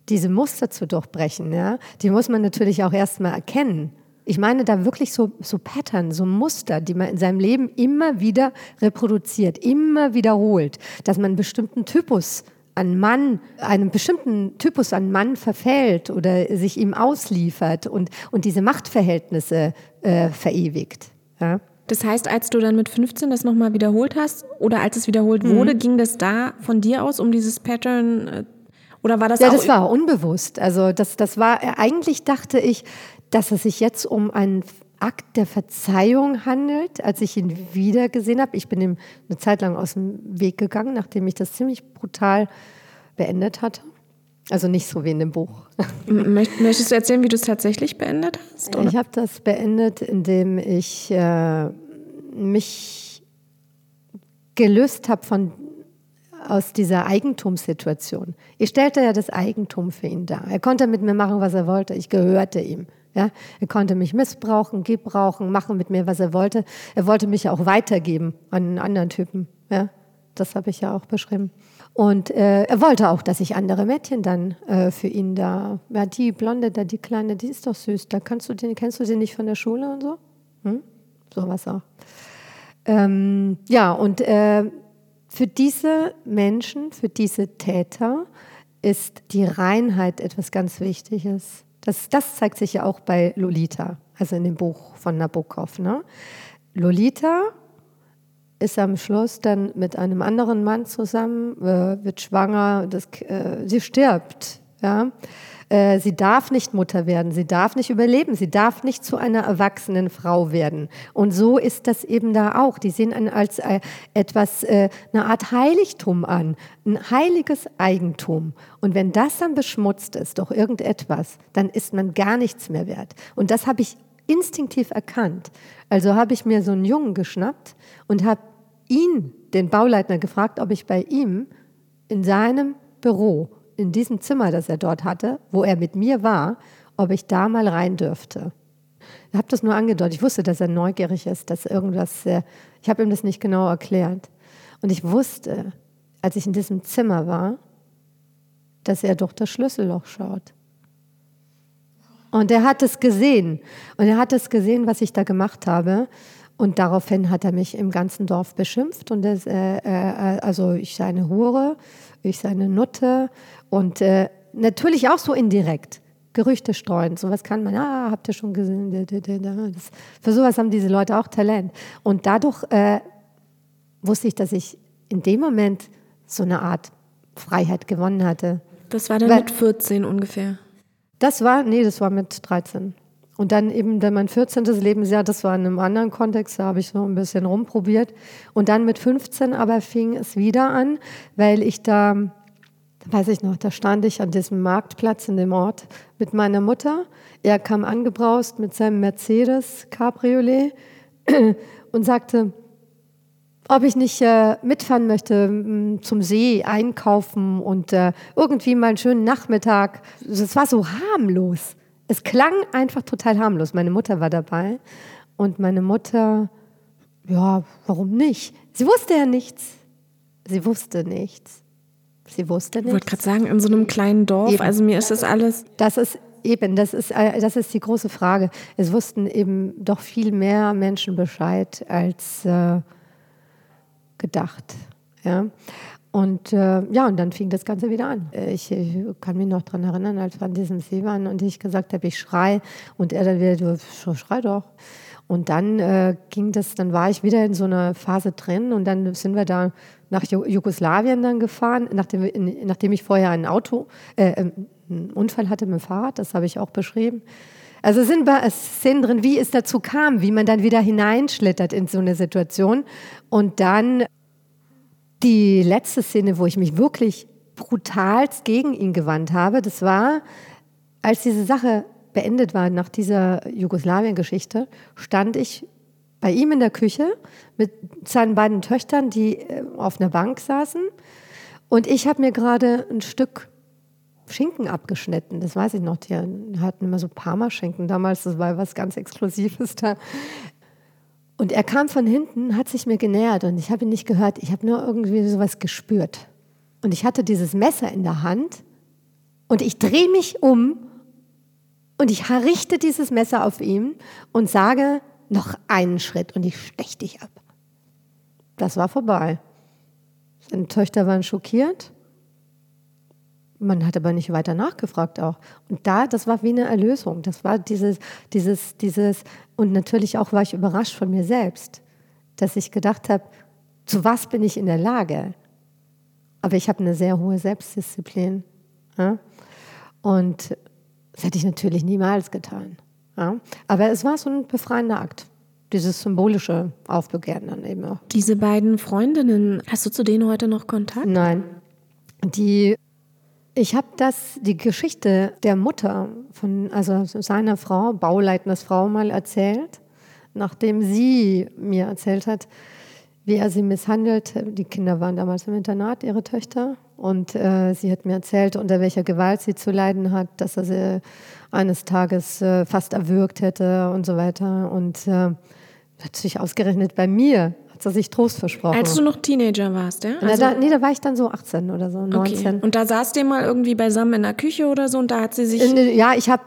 Diese Muster zu durchbrechen, ja, die muss man natürlich auch erstmal erkennen. Ich meine da wirklich so, so Pattern, so Muster, die man in seinem Leben immer wieder reproduziert, immer wiederholt, dass man einen bestimmten Typus an Mann, einem bestimmten Typus an Mann verfällt oder sich ihm ausliefert und, und diese Machtverhältnisse äh, verewigt. Ja? Das heißt, als du dann mit 15 das nochmal wiederholt hast oder als es wiederholt mhm. wurde, ging das da von dir aus um dieses Pattern äh, oder war das Ja, das war unbewusst. Also das, das war, eigentlich dachte ich, dass es sich jetzt um einen Akt der Verzeihung handelt, als ich ihn wiedergesehen habe. Ich bin ihm eine Zeit lang aus dem Weg gegangen, nachdem ich das ziemlich brutal beendet hatte. Also nicht so wie in dem Buch. Möchtest du erzählen, wie du es tatsächlich beendet hast? Oder? Ich habe das beendet, indem ich äh, mich gelöst habe von aus dieser Eigentumssituation. Ich stellte ja das Eigentum für ihn dar. Er konnte mit mir machen, was er wollte. Ich gehörte ihm. Ja, er konnte mich missbrauchen, gebrauchen, machen mit mir, was er wollte. Er wollte mich auch weitergeben an einen anderen Typen. Ja, das habe ich ja auch beschrieben. Und äh, er wollte auch, dass ich andere Mädchen dann äh, für ihn da, ja, die Blonde da, die Kleine, die ist doch süß. Da kannst du den, kennst du sie nicht von der Schule und so? Hm? was auch. Ähm, ja, und äh, für diese Menschen, für diese Täter ist die Reinheit etwas ganz Wichtiges. Das, das zeigt sich ja auch bei Lolita, also in dem Buch von Nabokov. Ne? Lolita ist am Schluss dann mit einem anderen Mann zusammen, äh, wird schwanger, das, äh, sie stirbt. Ja? Äh, sie darf nicht Mutter werden, sie darf nicht überleben, sie darf nicht zu einer erwachsenen Frau werden. Und so ist das eben da auch. Die sehen einen als äh, etwas, äh, eine Art Heiligtum an, ein heiliges Eigentum. Und wenn das dann beschmutzt ist durch irgendetwas, dann ist man gar nichts mehr wert. Und das habe ich instinktiv erkannt. Also habe ich mir so einen Jungen geschnappt und habe ihn, den Bauleiter, gefragt, ob ich bei ihm in seinem Büro in diesem Zimmer, das er dort hatte, wo er mit mir war, ob ich da mal rein dürfte. Ich habe das nur angedeutet. Ich wusste, dass er neugierig ist, dass irgendwas. Ich habe ihm das nicht genau erklärt. Und ich wusste, als ich in diesem Zimmer war, dass er durch das Schlüsselloch schaut. Und er hat es gesehen. Und er hat es gesehen, was ich da gemacht habe. Und daraufhin hat er mich im ganzen Dorf beschimpft. Und das, äh, äh, also ich sei eine Hure, ich sei eine Nutte. Und äh, natürlich auch so indirekt. Gerüchte streuen, sowas kann man, ah, habt ihr schon gesehen, das, für sowas haben diese Leute auch Talent. Und dadurch äh, wusste ich, dass ich in dem Moment so eine Art Freiheit gewonnen hatte. Das war dann Weil, mit 14 ungefähr? Das war, nee, das war mit 13. Und dann eben dann mein 14. Lebensjahr, das war in einem anderen Kontext, da habe ich so ein bisschen rumprobiert. Und dann mit 15 aber fing es wieder an, weil ich da, weiß ich noch, da stand ich an diesem Marktplatz in dem Ort mit meiner Mutter. Er kam angebraust mit seinem Mercedes Cabriolet und sagte, ob ich nicht äh, mitfahren möchte zum See, einkaufen und äh, irgendwie mal einen schönen Nachmittag. Es war so harmlos. Es klang einfach total harmlos. Meine Mutter war dabei und meine Mutter, ja, warum nicht? Sie wusste ja nichts. Sie wusste nichts. Sie wusste nichts. Ich wollte gerade sagen, in so einem kleinen Dorf, Eben. also mir ist das alles. Das ist eben, das ist, äh, das ist die große Frage. Es wussten eben doch viel mehr Menschen Bescheid als äh, gedacht. Ja. Und äh, ja, und dann fing das Ganze wieder an. Äh, Ich, ich kann mich noch daran erinnern, als wir an diesem See waren und ich gesagt habe, ich schrei und er dann wieder, du schrei doch. Und dann äh, ging das, dann war ich wieder in so einer Phase drin und dann sind wir da nach Ju Jugoslawien dann gefahren, nachdem, in, nachdem ich vorher ein Auto, äh, einen Unfall hatte mit dem Fahrrad, das habe ich auch beschrieben. Also es sind Szenen drin, wie es dazu kam, wie man dann wieder hineinschlittert in so eine Situation und dann die letzte Szene, wo ich mich wirklich brutalst gegen ihn gewandt habe, das war, als diese Sache beendet war nach dieser Jugoslawien-Geschichte, stand ich bei ihm in der Küche mit seinen beiden Töchtern, die äh, auf einer Bank saßen. Und ich habe mir gerade ein Stück Schinken abgeschnitten. Das weiß ich noch. Die hatten immer so Parmaschinken damals. Das war was ganz Exklusives da. Und er kam von hinten, hat sich mir genähert und ich habe ihn nicht gehört. Ich habe nur irgendwie sowas gespürt. Und ich hatte dieses Messer in der Hand und ich drehe mich um und ich richte dieses Messer auf ihn und sage, noch einen Schritt und ich stech dich ab. Das war vorbei. Seine Töchter waren schockiert. Man hat aber nicht weiter nachgefragt auch. Und da, das war wie eine Erlösung. Das war dieses, dieses, dieses, und natürlich auch war ich überrascht von mir selbst, dass ich gedacht habe, zu was bin ich in der Lage? Aber ich habe eine sehr hohe Selbstdisziplin. Ja? Und das hätte ich natürlich niemals getan. Ja? Aber es war so ein befreiender Akt. Dieses symbolische Aufbegehren dann eben auch. Diese beiden Freundinnen, hast du zu denen heute noch Kontakt? Nein. Die, ich habe das, die Geschichte der Mutter von, also seiner Frau, Bauleitners Frau, mal erzählt, nachdem sie mir erzählt hat, wie er sie misshandelt. Die Kinder waren damals im Internat, ihre Töchter. Und äh, sie hat mir erzählt, unter welcher Gewalt sie zu leiden hat, dass er sie eines Tages äh, fast erwürgt hätte und so weiter. Und äh, natürlich ausgerechnet bei mir hat sie sich Trost versprochen. Als du noch Teenager warst, ja? Na, da, nee, da war ich dann so 18 oder so, 19. okay. Und da saßt ihr mal irgendwie beisammen in der Küche oder so und da hat sie sich. In, ja, ich habe,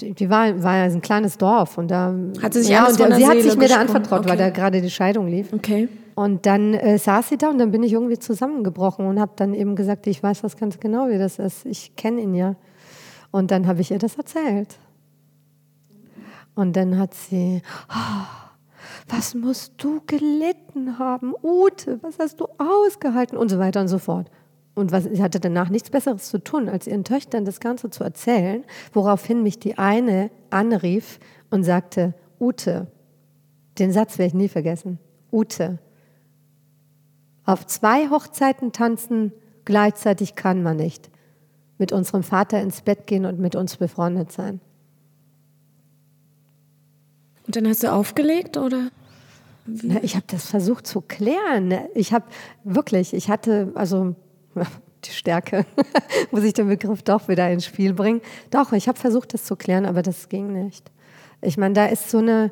die war, war ja ein kleines Dorf und da Hat sie sich ja, und der sie hat sich mir da anvertraut, weil Okay. da gerade die Scheidung lief. okay. Und dann äh, saß sie da und dann bin ich irgendwie zusammengebrochen und habe dann eben gesagt, ich weiß das ganz genau, wie das ist. Ich kenne ihn ja. Und dann habe ich ihr das erzählt. Und dann hat sie, "Ah, was musst du gelitten haben, Ute, was hast du ausgehalten und so weiter und so fort. Und was, sie hatte danach nichts Besseres zu tun, als ihren Töchtern das Ganze zu erzählen, woraufhin mich die eine anrief und sagte, Ute, den Satz werde ich nie vergessen, Ute, auf zwei Hochzeiten tanzen gleichzeitig kann man nicht. Mit unserem Vater ins Bett gehen und mit uns befreundet sein. Und dann hast du aufgelegt oder? Na, Ich habe das versucht zu klären. Ich habe wirklich, ich hatte, also die Stärke, muss ich den Begriff doch wieder ins Spiel bringen. Doch, ich habe versucht, das zu klären, aber das ging nicht. Ich meine, da ist so eine,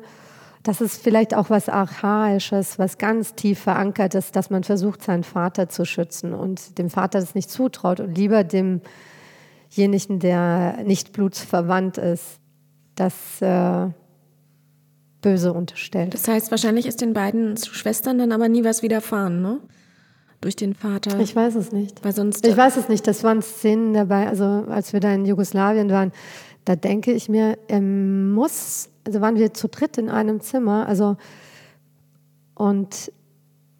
das ist vielleicht auch was Archaisches, was ganz tief verankert ist, dass man versucht, seinen Vater zu schützen und dem Vater das nicht zutraut und lieber demjenigen, der nicht blutsverwandt ist, das äh, Böse unterstellt. Das heißt, wahrscheinlich ist den beiden Schwestern dann aber nie was widerfahren, ne? Durch den Vater. Ich weiß es nicht. Weil sonst. Ich weiß es nicht. Das waren Szenen dabei, also als wir da in Jugoslawien waren, da denke ich mir, er muss, also waren wir zu dritt in einem Zimmer, also und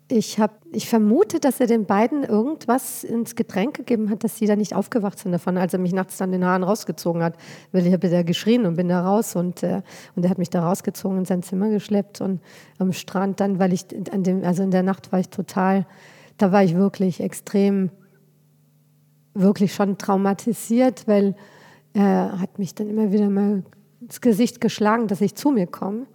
ich habe, ich vermute, dass er den beiden irgendwas ins Getränk gegeben hat, dass sie da nicht aufgewacht sind davon, als er mich nachts dann den Haaren rausgezogen hat. Weil ich habe da geschrien und bin da raus und, äh, und er hat mich da rausgezogen in sein Zimmer geschleppt und am Strand dann, weil ich an dem, also in der Nacht war ich total, da war ich wirklich extrem, wirklich schon traumatisiert, weil er hat mich dann immer wieder mal ins Gesicht geschlagen, dass ich zu mir komme.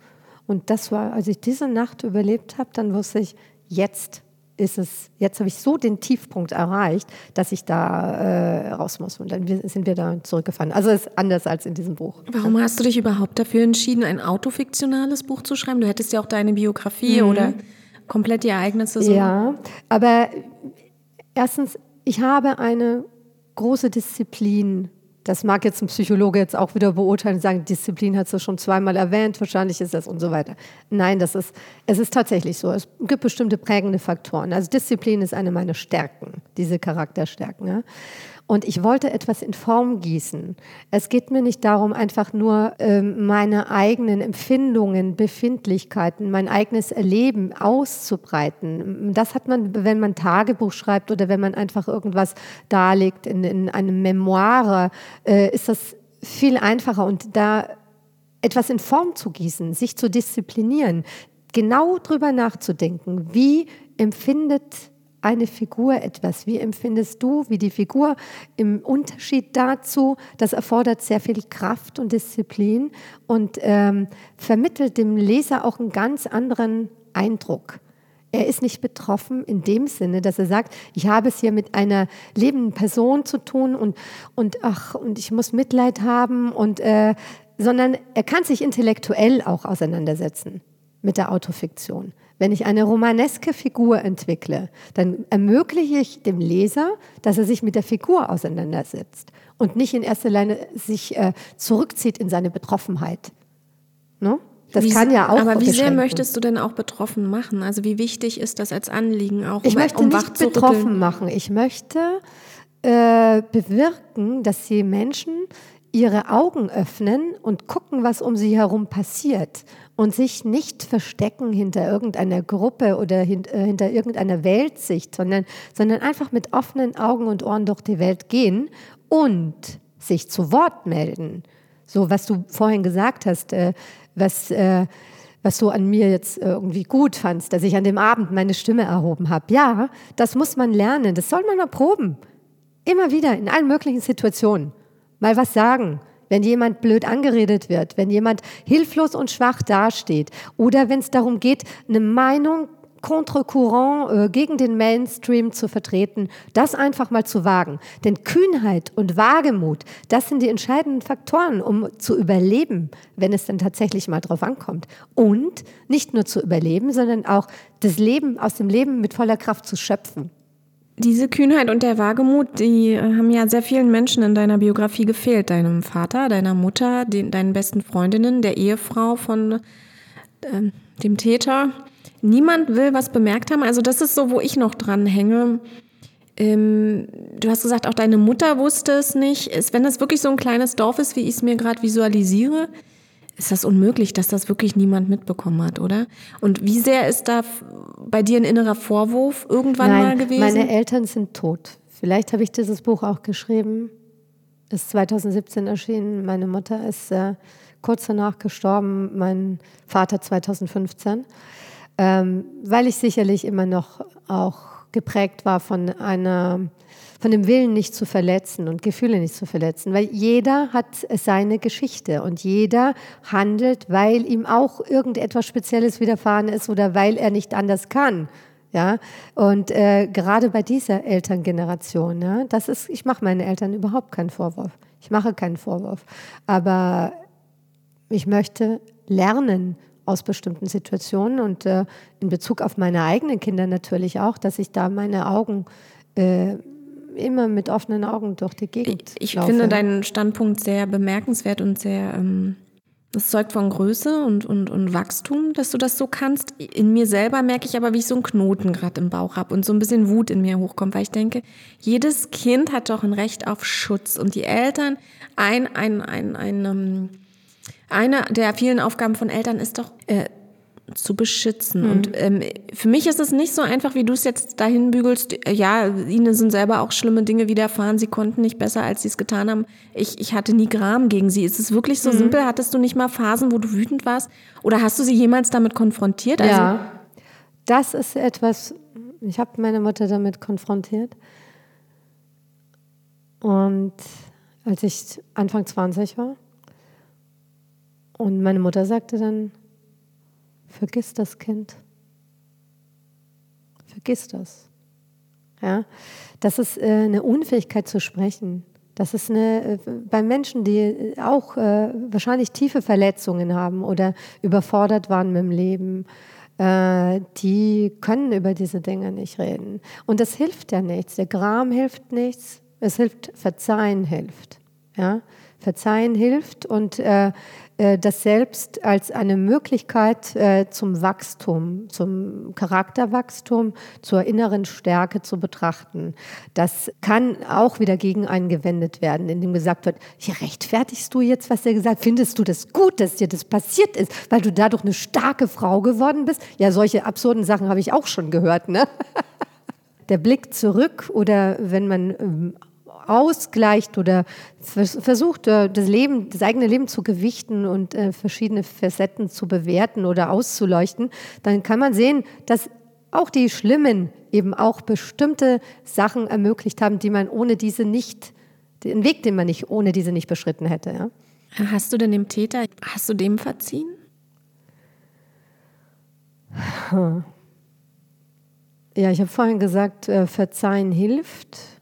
Und das war, als ich diese Nacht überlebt habe, dann wusste ich, jetzt ist es, jetzt habe ich so den Tiefpunkt erreicht, dass ich da äh, raus muss. Und dann sind wir da zurückgefahren. Also es ist anders als in diesem Buch. Warum hast du dich überhaupt dafür entschieden, ein autofiktionales Buch zu schreiben? Du hättest ja auch deine Biografie mhm. oder komplett die Ereignisse so. Ja, aber erstens, ich habe eine große Disziplin das mag jetzt ein Psychologe jetzt auch wieder beurteilen und sagen, Disziplin hat du schon zweimal erwähnt, wahrscheinlich ist das und so weiter. Nein, das ist, es ist tatsächlich so. Es gibt bestimmte prägende Faktoren. Also Disziplin ist eine meiner Stärken, diese Charakterstärken. Ja? Und ich wollte etwas in Form gießen. Es geht mir nicht darum, einfach nur ähm, meine eigenen Empfindungen, Befindlichkeiten, mein eigenes Erleben auszubreiten. Das hat man, wenn man Tagebuch schreibt oder wenn man einfach irgendwas darlegt in, in einem Memoire, äh, ist das viel einfacher. Und da etwas in Form zu gießen, sich zu disziplinieren, genau drüber nachzudenken, wie empfindet eine Figur etwas? Wie empfindest du, wie die Figur im Unterschied dazu? Das erfordert sehr viel Kraft und Disziplin und ähm, vermittelt dem Leser auch einen ganz anderen Eindruck. Er ist nicht betroffen in dem Sinne, dass er sagt, ich habe es hier mit einer lebenden Person zu tun und, und ach, und ich muss Mitleid haben und, äh, sondern er kann sich intellektuell auch auseinandersetzen mit der Autofiktion. Wenn ich eine romaneske Figur entwickle, dann ermögliche ich dem Leser, dass er sich mit der Figur auseinandersetzt und nicht in erster Linie sich äh, zurückzieht in seine Betroffenheit. Ne? Das wie, kann ja auch. Aber wie sehr möchtest du denn auch betroffen machen? Also wie wichtig ist das als Anliegen auch? Um, ich möchte um nicht betroffen machen. Ich möchte äh, bewirken, dass die Menschen ihre Augen öffnen und gucken, was um sie herum passiert und sich nicht verstecken hinter irgendeiner Gruppe oder hint, äh, hinter irgendeiner Weltsicht, sondern, sondern einfach mit offenen Augen und Ohren durch die Welt gehen und sich zu Wort melden. So, was du vorhin gesagt hast, äh, was, äh, was du an mir jetzt irgendwie gut fandst, dass ich an dem Abend meine Stimme erhoben habe. Ja, das muss man lernen, das soll man erproben. Immer wieder, in allen möglichen Situationen. Mal was sagen, wenn jemand blöd angeredet wird, wenn jemand hilflos und schwach dasteht oder wenn es darum geht, eine Meinung contre-courant äh, gegen den Mainstream zu vertreten, das einfach mal zu wagen. Denn Kühnheit und Wagemut, das sind die entscheidenden Faktoren, um zu überleben, wenn es dann tatsächlich mal drauf ankommt. Und nicht nur zu überleben, sondern auch das Leben aus dem Leben mit voller Kraft zu schöpfen. Diese Kühnheit und der Wagemut, die äh, haben ja sehr vielen Menschen in deiner Biografie gefehlt. Deinem Vater, deiner Mutter, den, deinen besten Freundinnen, der Ehefrau von äh, dem Täter. Niemand will was bemerkt haben. Also das ist so, wo ich noch dran hänge. Ähm, du hast gesagt, auch deine Mutter wusste es nicht. Ist, wenn das wirklich so ein kleines Dorf ist, wie ich es mir gerade visualisiere, ist das unmöglich, dass das wirklich niemand mitbekommen hat, oder? Und wie sehr ist da bei dir ein innerer Vorwurf irgendwann Nein, mal gewesen? Meine Eltern sind tot. Vielleicht habe ich dieses Buch auch geschrieben. Ist 2017 erschienen. Meine Mutter ist äh, kurz danach gestorben, mein Vater 2015. Ähm, weil ich sicherlich immer noch auch geprägt war von einer von dem Willen nicht zu verletzen und Gefühle nicht zu verletzen, weil jeder hat seine Geschichte und jeder handelt, weil ihm auch irgendetwas Spezielles widerfahren ist oder weil er nicht anders kann. Ja, und äh, gerade bei dieser Elterngeneration, ja, das ist, ich mache meinen Eltern überhaupt keinen Vorwurf. Ich mache keinen Vorwurf. Aber ich möchte lernen aus bestimmten Situationen und äh, in Bezug auf meine eigenen Kinder natürlich auch, dass ich da meine Augen äh, immer mit offenen Augen durch die Gegend Ich, ich finde deinen Standpunkt sehr bemerkenswert und sehr, ähm, das zeugt von Größe und, und, und Wachstum, dass du das so kannst. In mir selber merke ich aber, wie ich so einen Knoten gerade im Bauch habe und so ein bisschen Wut in mir hochkommt, weil ich denke, jedes Kind hat doch ein Recht auf Schutz und die Eltern, ein, ein, ein, ein, ähm, eine der vielen Aufgaben von Eltern ist doch, äh, zu beschützen. Mhm. Und ähm, für mich ist es nicht so einfach, wie du es jetzt dahin bügelst. Ja, ihnen sind selber auch schlimme Dinge widerfahren. Sie konnten nicht besser, als sie es getan haben. Ich, ich hatte nie Gram gegen sie. Ist es wirklich so mhm. simpel? Hattest du nicht mal Phasen, wo du wütend warst? Oder hast du sie jemals damit konfrontiert? Also, ja, das ist etwas, ich habe meine Mutter damit konfrontiert. Und als ich Anfang 20 war. Und meine Mutter sagte dann, Vergiss das Kind. vergiss das. Ja? Das ist äh, eine Unfähigkeit zu sprechen. Das ist eine, äh, bei Menschen, die auch äh, wahrscheinlich tiefe Verletzungen haben oder überfordert waren mit dem Leben, äh, die können über diese Dinge nicht reden. Und das hilft ja nichts. Der Gram hilft nichts. Es hilft, Verzeihen hilft. Ja? Verzeihen hilft und äh, äh, das selbst als eine Möglichkeit äh, zum Wachstum, zum Charakterwachstum, zur inneren Stärke zu betrachten. Das kann auch wieder gegen einen gewendet werden, indem gesagt wird, hier rechtfertigst du jetzt, was er gesagt Findest du das gut, dass dir das passiert ist, weil du dadurch eine starke Frau geworden bist? Ja, solche absurden Sachen habe ich auch schon gehört, ne? Der Blick zurück oder wenn man ähm, ausgleicht oder versucht, äh, das Leben, das eigene Leben zu gewichten und äh, verschiedene Facetten zu bewerten oder auszuleuchten, dann kann man sehen, dass auch die Schlimmen eben auch bestimmte Sachen ermöglicht haben, die man ohne diese nicht, den Weg, den man nicht ohne diese nicht beschritten hätte. Ja? Hast du denn dem Täter, hast du dem verziehen? Ja, ich habe vorhin gesagt, äh, Verzeihen hilft.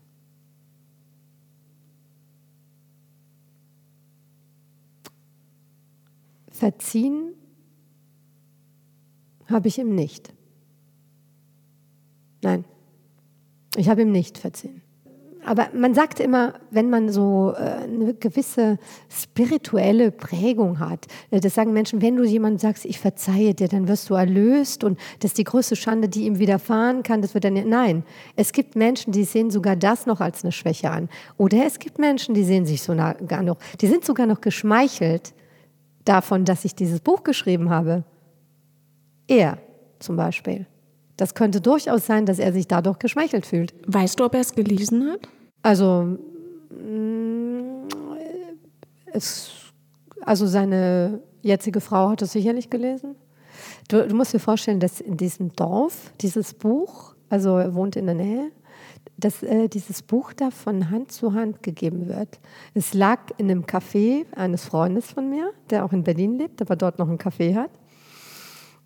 Verziehen habe ich ihm nicht. Nein, ich habe ihm nicht verziehen. Aber man sagt immer, wenn man so äh, eine gewisse spirituelle Prägung hat, äh, das sagen Menschen, wenn du jemandem sagst, ich verzeihe dir, dann wirst du erlöst und das ist die größte Schande, die ihm widerfahren kann, das wird dann, nein. Es gibt Menschen, die sehen sogar das noch als eine Schwäche an. Oder es gibt Menschen, die sehen sich sogar noch, die sind sogar noch geschmeichelt, davon, dass ich dieses Buch geschrieben habe. Er zum Beispiel. Das könnte durchaus sein, dass er sich dadurch geschmeichelt fühlt. Weißt du, ob er es gelesen hat? Also, mm, es, also seine jetzige Frau hat es sicherlich gelesen. Du, du musst dir vorstellen, dass in diesem Dorf dieses Buch, also er wohnt in der Nähe, dass äh, dieses Buch da von Hand zu Hand gegeben wird. Es lag in einem Café eines Freundes von mir, der auch in Berlin lebt, aber dort noch ein Café hat.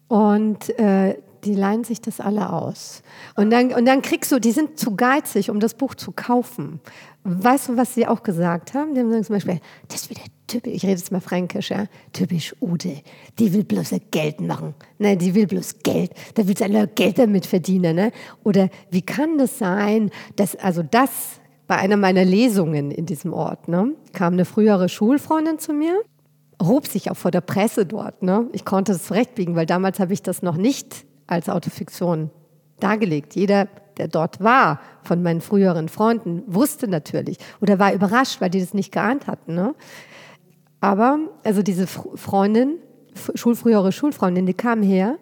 Und äh, die leihen sich das alle aus. Und dann, und dann kriegst du, die sind zu geizig, um das Buch zu kaufen. Weißt du, was sie auch gesagt haben? Die haben gesagt zum Beispiel, das ist typisch, ich rede jetzt mal fränkisch, ja, typisch Ute, die will bloß Geld machen. Ne, die will bloß Geld, da will sie Geld damit verdienen. Ne? Oder wie kann das sein, dass, also das bei einer meiner Lesungen in diesem Ort, ne, kam eine frühere Schulfreundin zu mir, hob sich auch vor der Presse dort. Ne? Ich konnte das zurechtbiegen, weil damals habe ich das noch nicht als Autofiktion dargelegt. Jeder, der dort war, von meinen früheren Freunden, wusste natürlich oder war überrascht, weil die das nicht geahnt hatten. Ne? Aber, also diese Freundin, schulfrühere Schulfreundin, die kam her,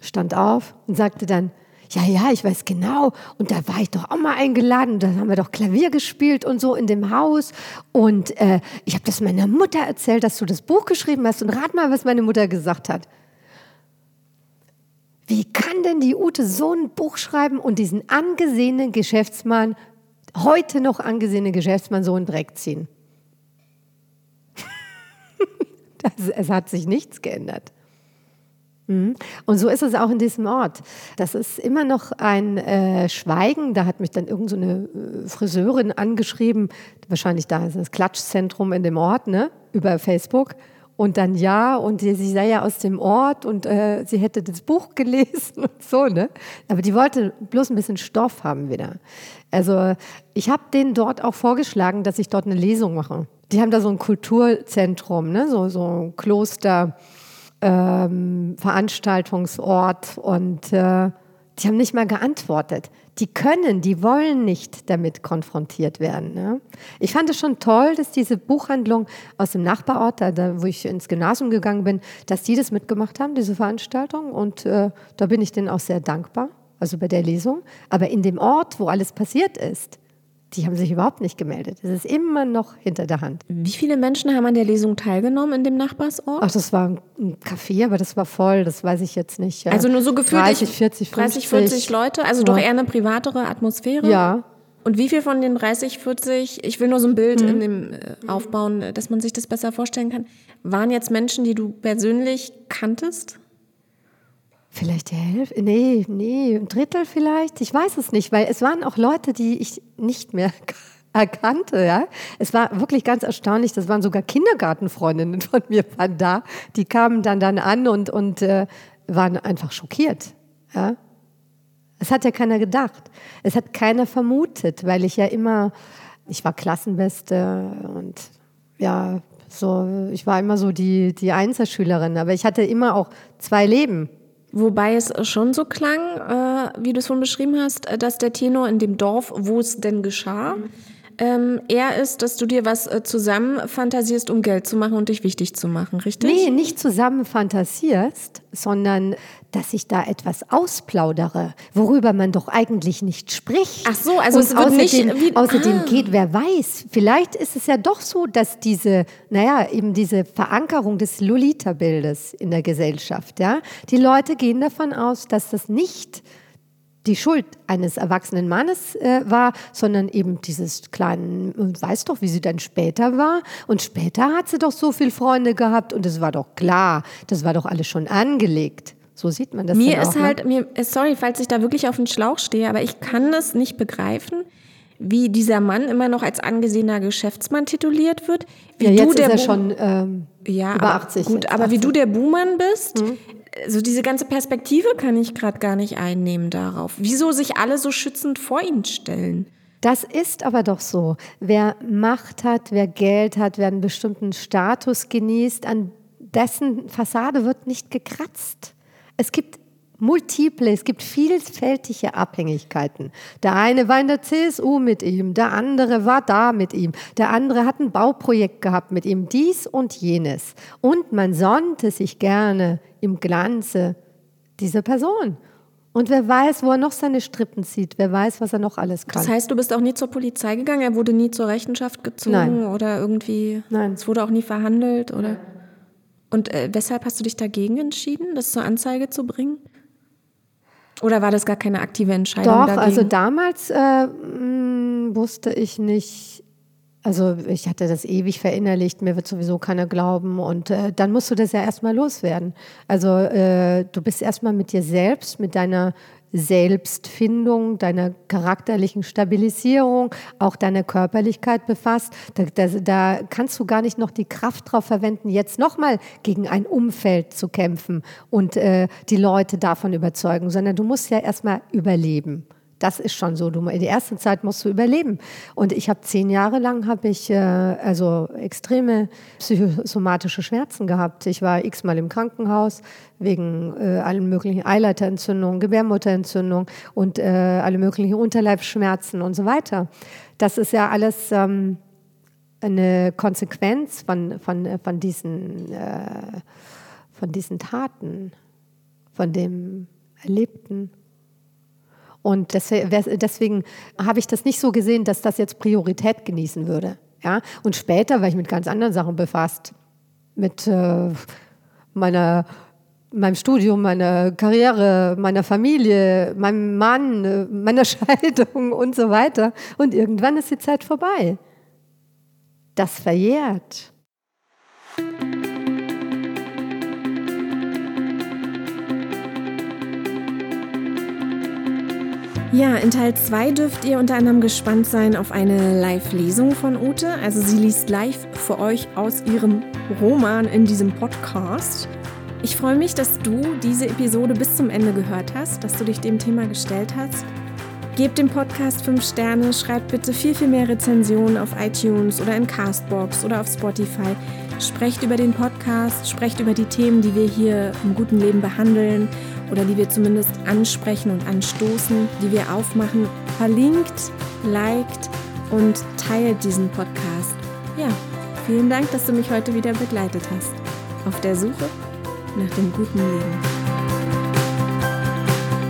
stand auf und sagte dann, ja, ja, ich weiß genau. Und da war ich doch auch mal eingeladen. Und da haben wir doch Klavier gespielt und so in dem Haus. Und äh, ich habe das meiner Mutter erzählt, dass du das Buch geschrieben hast. Und rat mal, was meine Mutter gesagt hat. Wie kann denn die Ute so ein Buch schreiben und diesen angesehenen Geschäftsmann, heute noch angesehenen Geschäftsmann, so einen Dreck ziehen? Das, es hat sich nichts geändert. Mhm. Und so ist es auch in diesem Ort. Das ist immer noch ein äh, Schweigen. Da hat mich dann irgendeine so äh, Friseurin angeschrieben, wahrscheinlich da ist das Klatschzentrum in dem Ort, ne, über Facebook. Und dann ja, und sie, sei ja aus dem Ort und äh, sie hätte das Buch gelesen und so, ne? Aber die wollte bloß ein bisschen Stoff haben wieder. Also ich habe denen dort auch vorgeschlagen, dass ich dort eine Lesung mache die haben da so ein Kulturzentrum, ne? so, so ein Kloster, ähm, und äh, die haben nicht mal geantwortet. Die können, die wollen nicht damit konfrontiert werden. Ne? Ich fand es schon toll, dass diese Buchhandlung aus dem Nachbarort, da, da, wo ich ins Gymnasium gegangen bin, dass die das mitgemacht haben, diese Veranstaltung. Und äh, da bin ich denen auch sehr dankbar, also bei der Lesung. Aber in dem Ort, wo alles passiert ist, die haben sich überhaupt nicht gemeldet. Es ist immer noch hinter der Hand. Wie viele Menschen haben an der Lesung teilgenommen in dem Nachbarsort? Ach, das war ein Café, aber das war voll, das weiß ich jetzt nicht. Also nur so gefühlt 30, 40, 50. 30, 40 Leute, also ja. doch eher eine privatere Atmosphäre. Ja. Und wie viel von den 30, 40, ich will nur so ein Bild mhm. in dem äh, aufbauen, dass man sich das besser vorstellen kann, waren jetzt Menschen, die du persönlich kanntest? Vielleicht die Hälfte? Nee, nee, ein Drittel vielleicht. Ich weiß es nicht, weil es waren auch Leute, die ich nicht mehr erkannte, ja. Es war wirklich ganz erstaunlich. Das waren sogar Kindergartenfreundinnen von mir waren da. Die kamen dann dann an und, und äh, waren einfach schockiert, ja. Es hat ja keiner gedacht. Es hat keiner vermutet, weil ich ja immer, ich war Klassenbeste und ja, so, ich war immer so die, die Einzelschülerin, aber ich hatte immer auch zwei Leben. Wobei es schon so klang, äh, wie du es vorhin beschrieben hast, äh, dass der Tenor in dem Dorf, wo es denn geschah, ähm, eher ist, dass du dir was äh, zusammen fantasierst, um Geld zu machen und dich wichtig zu machen, richtig? Nee, nicht zusammen fantasierst, sondern dass ich da etwas ausplaudere, worüber man doch eigentlich nicht spricht. Ach so, also und es wird außerdem, nicht wie, außerdem ah. geht, wer weiß, vielleicht ist es ja doch so, dass diese, naja, eben diese Verankerung des Lolita-Bildes in der Gesellschaft, ja, die Leute gehen davon aus, dass das nicht die Schuld eines erwachsenen Mannes äh, war, sondern eben dieses kleinen, und weiß doch, wie sie dann später war. Und später hat sie doch so viele Freunde gehabt und es war doch klar, das war doch alles schon angelegt. So sieht man das. Mir auch, ist halt, mir, äh, sorry, falls ich da wirklich auf den Schlauch stehe, aber ich kann das nicht begreifen, wie dieser Mann immer noch als angesehener Geschäftsmann tituliert wird. Wie ja, jetzt du der ist er schon ähm, ja, über aber, 80. Gut, aber 80. wie du der Buhmann bist, mhm also diese ganze Perspektive kann ich gerade gar nicht einnehmen darauf. Wieso sich alle so schützend vor ihn stellen? Das ist aber doch so. Wer Macht hat, wer Geld hat, wer einen bestimmten Status genießt, an dessen Fassade wird nicht gekratzt. Es gibt multiple, es gibt vielfältige Abhängigkeiten. Der eine war in der CSU mit ihm, der andere war da mit ihm, der andere hat ein Bauprojekt gehabt mit ihm, dies und jenes. Und man sonnte sich gerne im Glanze dieser Person. Und wer weiß, wo er noch seine Strippen zieht, wer weiß, was er noch alles kann. Das heißt, du bist auch nie zur Polizei gegangen, er wurde nie zur Rechenschaft gezogen Nein. oder irgendwie, Nein. es wurde auch nie verhandelt oder? Und äh, weshalb hast du dich dagegen entschieden, das zur Anzeige zu bringen? Oder war das gar keine aktive Entscheidung? Doch, dagegen? also damals äh, mh, wusste ich nicht, also ich hatte das ewig verinnerlicht, mir wird sowieso keiner glauben und äh, dann musst du das ja erstmal loswerden. Also äh, du bist erstmal mit dir selbst, mit deiner Selbstfindung, deiner charakterlichen Stabilisierung, auch deiner Körperlichkeit befasst. Da, da, da kannst du gar nicht noch die Kraft drauf verwenden, jetzt nochmal gegen ein Umfeld zu kämpfen und äh, die Leute davon überzeugen, sondern du musst ja erstmal überleben. Das ist schon so. Du, in der ersten Zeit musst du überleben. Und ich habe zehn Jahre lang habe ich äh, also extreme psychosomatische Schmerzen gehabt. Ich war x-mal im Krankenhaus wegen äh, allen möglichen Eileiterentzündungen, Gebärmutterentzündung und äh, alle möglichen Unterleibsschmerzen und so weiter. Das ist ja alles ähm, eine Konsequenz von, von, von, diesen, äh, von diesen Taten, von dem Erlebten. Und deswegen habe ich das nicht so gesehen, dass das jetzt Priorität genießen würde. Ja? Und später war ich mit ganz anderen Sachen befasst. Mit äh, meiner, meinem Studium, meiner Karriere, meiner Familie, meinem Mann, äh, meiner Scheidung und so weiter. Und irgendwann ist die Zeit vorbei. Das verjährt. Ja, in Teil 2 dürft ihr unter anderem gespannt sein auf eine Live-Lesung von Ute. Also sie liest live für euch aus ihrem Roman in diesem Podcast. Ich freue mich, dass du diese Episode bis zum Ende gehört hast, dass du dich dem Thema gestellt hast. Gebt dem Podcast 5 Sterne, schreibt bitte viel, viel mehr Rezensionen auf iTunes oder in Castbox oder auf Spotify. Sprecht über den Podcast, sprecht über die Themen, die wir hier im guten Leben behandeln oder die wir zumindest ansprechen und anstoßen, die wir aufmachen. Verlinkt, liked und teilt diesen Podcast. Ja, vielen Dank, dass du mich heute wieder begleitet hast. Auf der Suche nach dem guten Leben.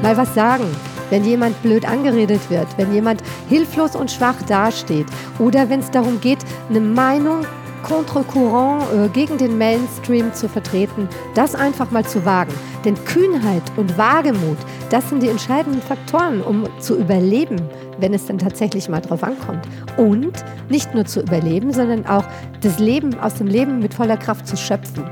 Mal was sagen, wenn jemand blöd angeredet wird, wenn jemand hilflos und schwach dasteht oder wenn es darum geht, eine Meinung contre-courant äh, gegen den Mainstream zu vertreten, das einfach mal zu wagen. Denn Kühnheit und Wagemut, das sind die entscheidenden Faktoren, um zu überleben, wenn es dann tatsächlich mal drauf ankommt. Und nicht nur zu überleben, sondern auch das Leben aus dem Leben mit voller Kraft zu schöpfen.